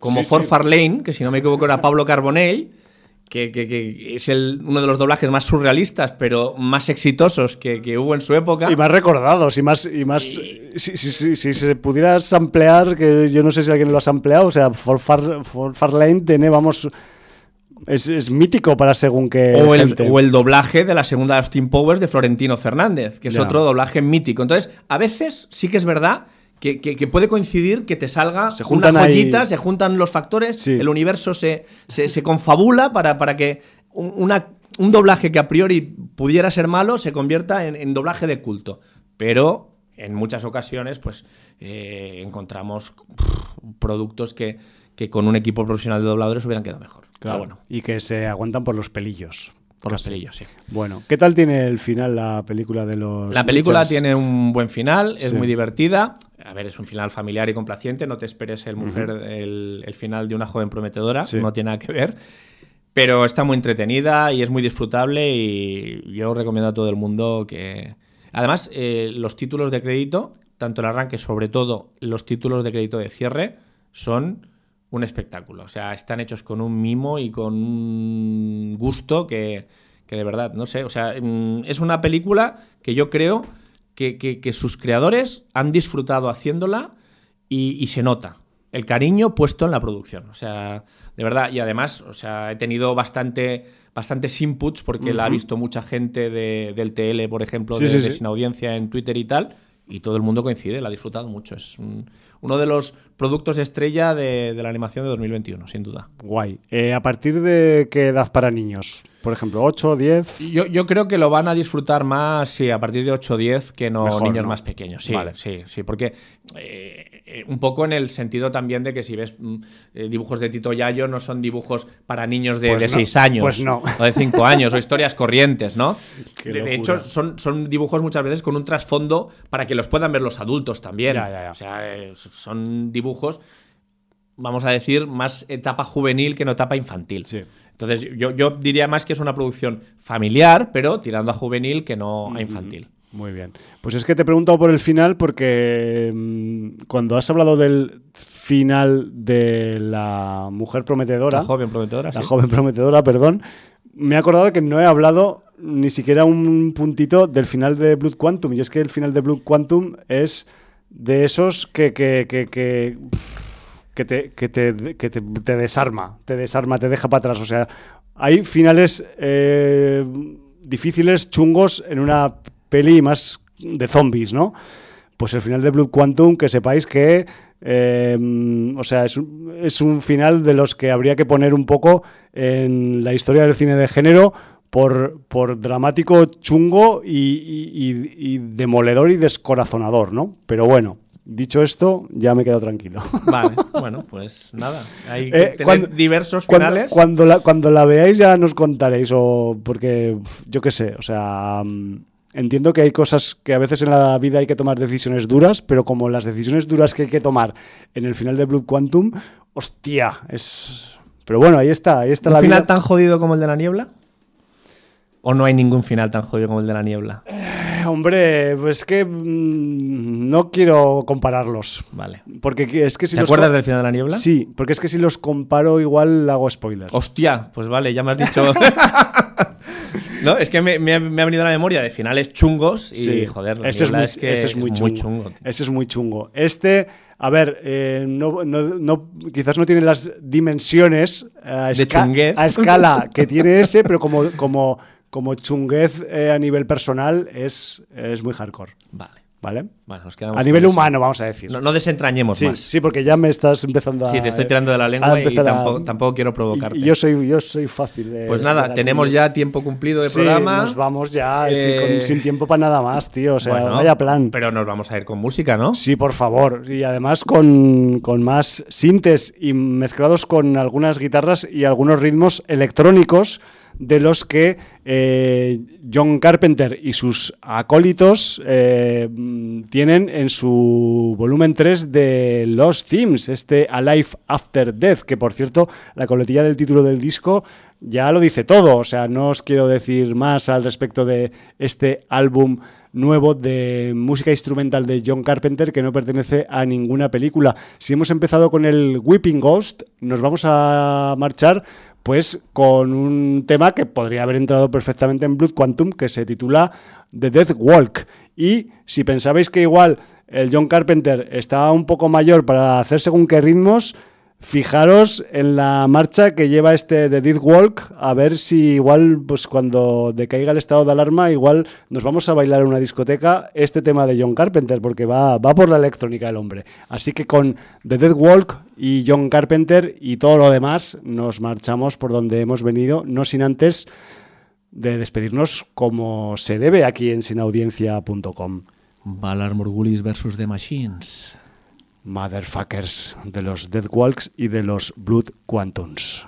como For Farlane, que si no me equivoco era Pablo Carbonell, que, es el, uno de los doblajes más surrealistas, pero más exitosos que, hubo en su época. Y más recordados, y más... Y más Si, se pudiera samplear, que yo no sé si alguien lo ha sampleado, o sea, For, Far, For Farlane tiene, vamos, es, es mítico para según que. O el, gente. o el doblaje de la segunda Austin Powers de Florentino Fernández, que es Ya. otro doblaje mítico. Entonces, a veces sí que es verdad que, que- que puede coincidir que te salga Se juntan una joyita, ahí- se juntan los factores, Sí. el universo se, se, se confabula para, para que un, una- un doblaje que a priori pudiera ser malo se convierta en, en doblaje de culto. Pero en muchas ocasiones, pues eh, encontramos pff, productos que, que con un equipo profesional de dobladores hubieran quedado mejor. Claro, Pero bueno, Y que se aguantan por los pelillos. Por pelillos, sí. Bueno, ¿qué tal tiene el final la película de los. La película tiene un buen final, es Sí. muy divertida. A ver, es un final familiar y complaciente. No te esperes el, mujer, el, el final de una joven prometedora, Sí. no tiene nada que ver. Pero está muy entretenida y es muy disfrutable. Y yo recomiendo a todo el mundo que. Además, eh, los títulos de crédito, tanto el arranque, sobre todo los títulos de crédito de cierre, son un espectáculo. O sea, están hechos con un mimo y con un gusto que, que de verdad, no sé. O sea, mm, es una película que yo creo que, que- que sus creadores han disfrutado haciéndola y, y se nota el cariño puesto en la producción. O sea, de verdad, y además, o sea, he tenido bastante, bastantes inputs porque la ha visto mucha gente de- del TL, por ejemplo, Sí, de, sí, de sí. Sin Audiencia en Twitter y tal, y todo el mundo coincide, la ha disfrutado mucho. Es un- uno de los productos estrella de, de la animación de 2021, sin duda. Guay. Eh, ¿A partir de qué edad para niños? Por ejemplo, 8, 10. Yo, yo creo que lo van a disfrutar más sí, a partir de 8 o 10 que no Mejor, niños ¿no? más pequeños. Sí, Vale. sí, sí, porque eh, eh, un poco en el sentido también de que si ves mm, eh, dibujos de Tito Yayo no son dibujos para niños de, Pues de no, 6 años pues no. o de 5 [LAUGHS] años o historias corrientes, ¿no? De, hecho, son, son dibujos muchas veces con un trasfondo para que los puedan ver los adultos también. Ya, ya, ya. O sea, eh, son dibujos vamos a decir, más etapa juvenil que no etapa infantil. Sí. Entonces, yo, yo diría más que es una producción familiar, pero tirando a juvenil que no a infantil. Muy bien. Pues es que te he preguntado por el final porque mm, cuando has hablado del final de la mujer prometedora, La joven prometedora, la sí. joven prometedora, perdón, me he acordado que no he hablado ni siquiera un puntito del final de Blood Quantum. Y es que el final de Blood Quantum es de esos que, que, que, que, te, que te, que te- te desarma, te desarma, te deja para atrás. O sea, hay finales eh, difíciles, chungos en una peli más de zombies, ¿no? Pues el final de Blood Quantum, que sepáis que, eh, o sea, es un, es un final de los que habría que poner un poco en la historia del cine de género por, por dramático, chungo y, y- y- y demoledor y descorazonador, ¿no? Pero bueno, dicho esto, ya me he quedado tranquilo. [LAUGHS] Vale, bueno, pues nada. Hay que Eh, tener cuando- diversos finales. cuando la, cuando la veáis ya nos contaréis, o porque yo qué sé, o sea, mm, entiendo que hay cosas que a veces en la vida hay que tomar decisiones duras, pero como las decisiones duras que hay que tomar en el final de Blood Quantum, hostia, es... Pero bueno, ahí está, ahí está ¿Un la final vida. tan jodido como el de la niebla? ¿O no hay ningún final tan jodido como el de la niebla? Eh, Hombre, pues que mm, no quiero compararlos, Vale. porque que- es que si ¿Te los acuerdas del final de la niebla? Sí, porque es que si los comparo igual hago spoiler. Hostia, pues vale, ya me has dicho. [LAUGHS] no, es que me, me ha, me ha venido a la memoria de finales chungos y, Sí, joder, la ese es, muy, es que ese es muy chungo. Ese es muy chungo. Este, a ver, eh, no, no- no- quizás no tiene las dimensiones a, De esca- a escala que tiene ese, pero como, como, como chunguez eh, a nivel personal es, es muy hardcore. Vale. ¿Vale? Bueno, nos quedamos A nivel humano, vamos a decir. No, no desentrañemos sí, más. sí, porque ya me estás empezando a. Sí, te estoy tirando de la lengua y a- tampoco, quiero provocarte. Y, y yo soy, yo soy fácil de. pues nada, tenemos ya tiempo cumplido de Sí, programa. Nos vamos ya, Eh, con- sin tiempo para nada más, tío. O sea, Bueno, vaya plan. Pero nos vamos a ir con música, ¿no? Sí, por favor. Y además con, con más sintes y mezclados con algunas guitarras y algunos ritmos electrónicos de los que eh, John Carpenter y sus acólitos eh, tienen en su volumen 3 de Los Themes, este Alive After Death, que por cierto, la coletilla del título del disco ya lo dice todo. O sea, no os quiero decir más al respecto de este álbum nuevo de música instrumental de John Carpenter que no pertenece a ninguna película. Si hemos empezado con el Whipping Ghost, nos vamos a marchar pues con un tema que podría haber entrado perfectamente en Blood Quantum que se titula The Death Walk. Y si pensabais que igual el John Carpenter está un poco mayor para hacer según qué ritmos, Fijaros en la marcha que lleva este de Death Walk, a ver si igual, pues cuando decaiga el estado de alarma, igual nos vamos a bailar en una discoteca este tema de John Carpenter, porque va, va por la electrónica el hombre. Así que con The Dead Walk y John Carpenter y todo lo demás, nos marchamos por donde hemos venido, no sin antes de despedirnos como se debe aquí en sinaudiencia.com. Valar Morgulis versus The Machines. Motherfuckers de los Dead Walks y de los Blood Quantums.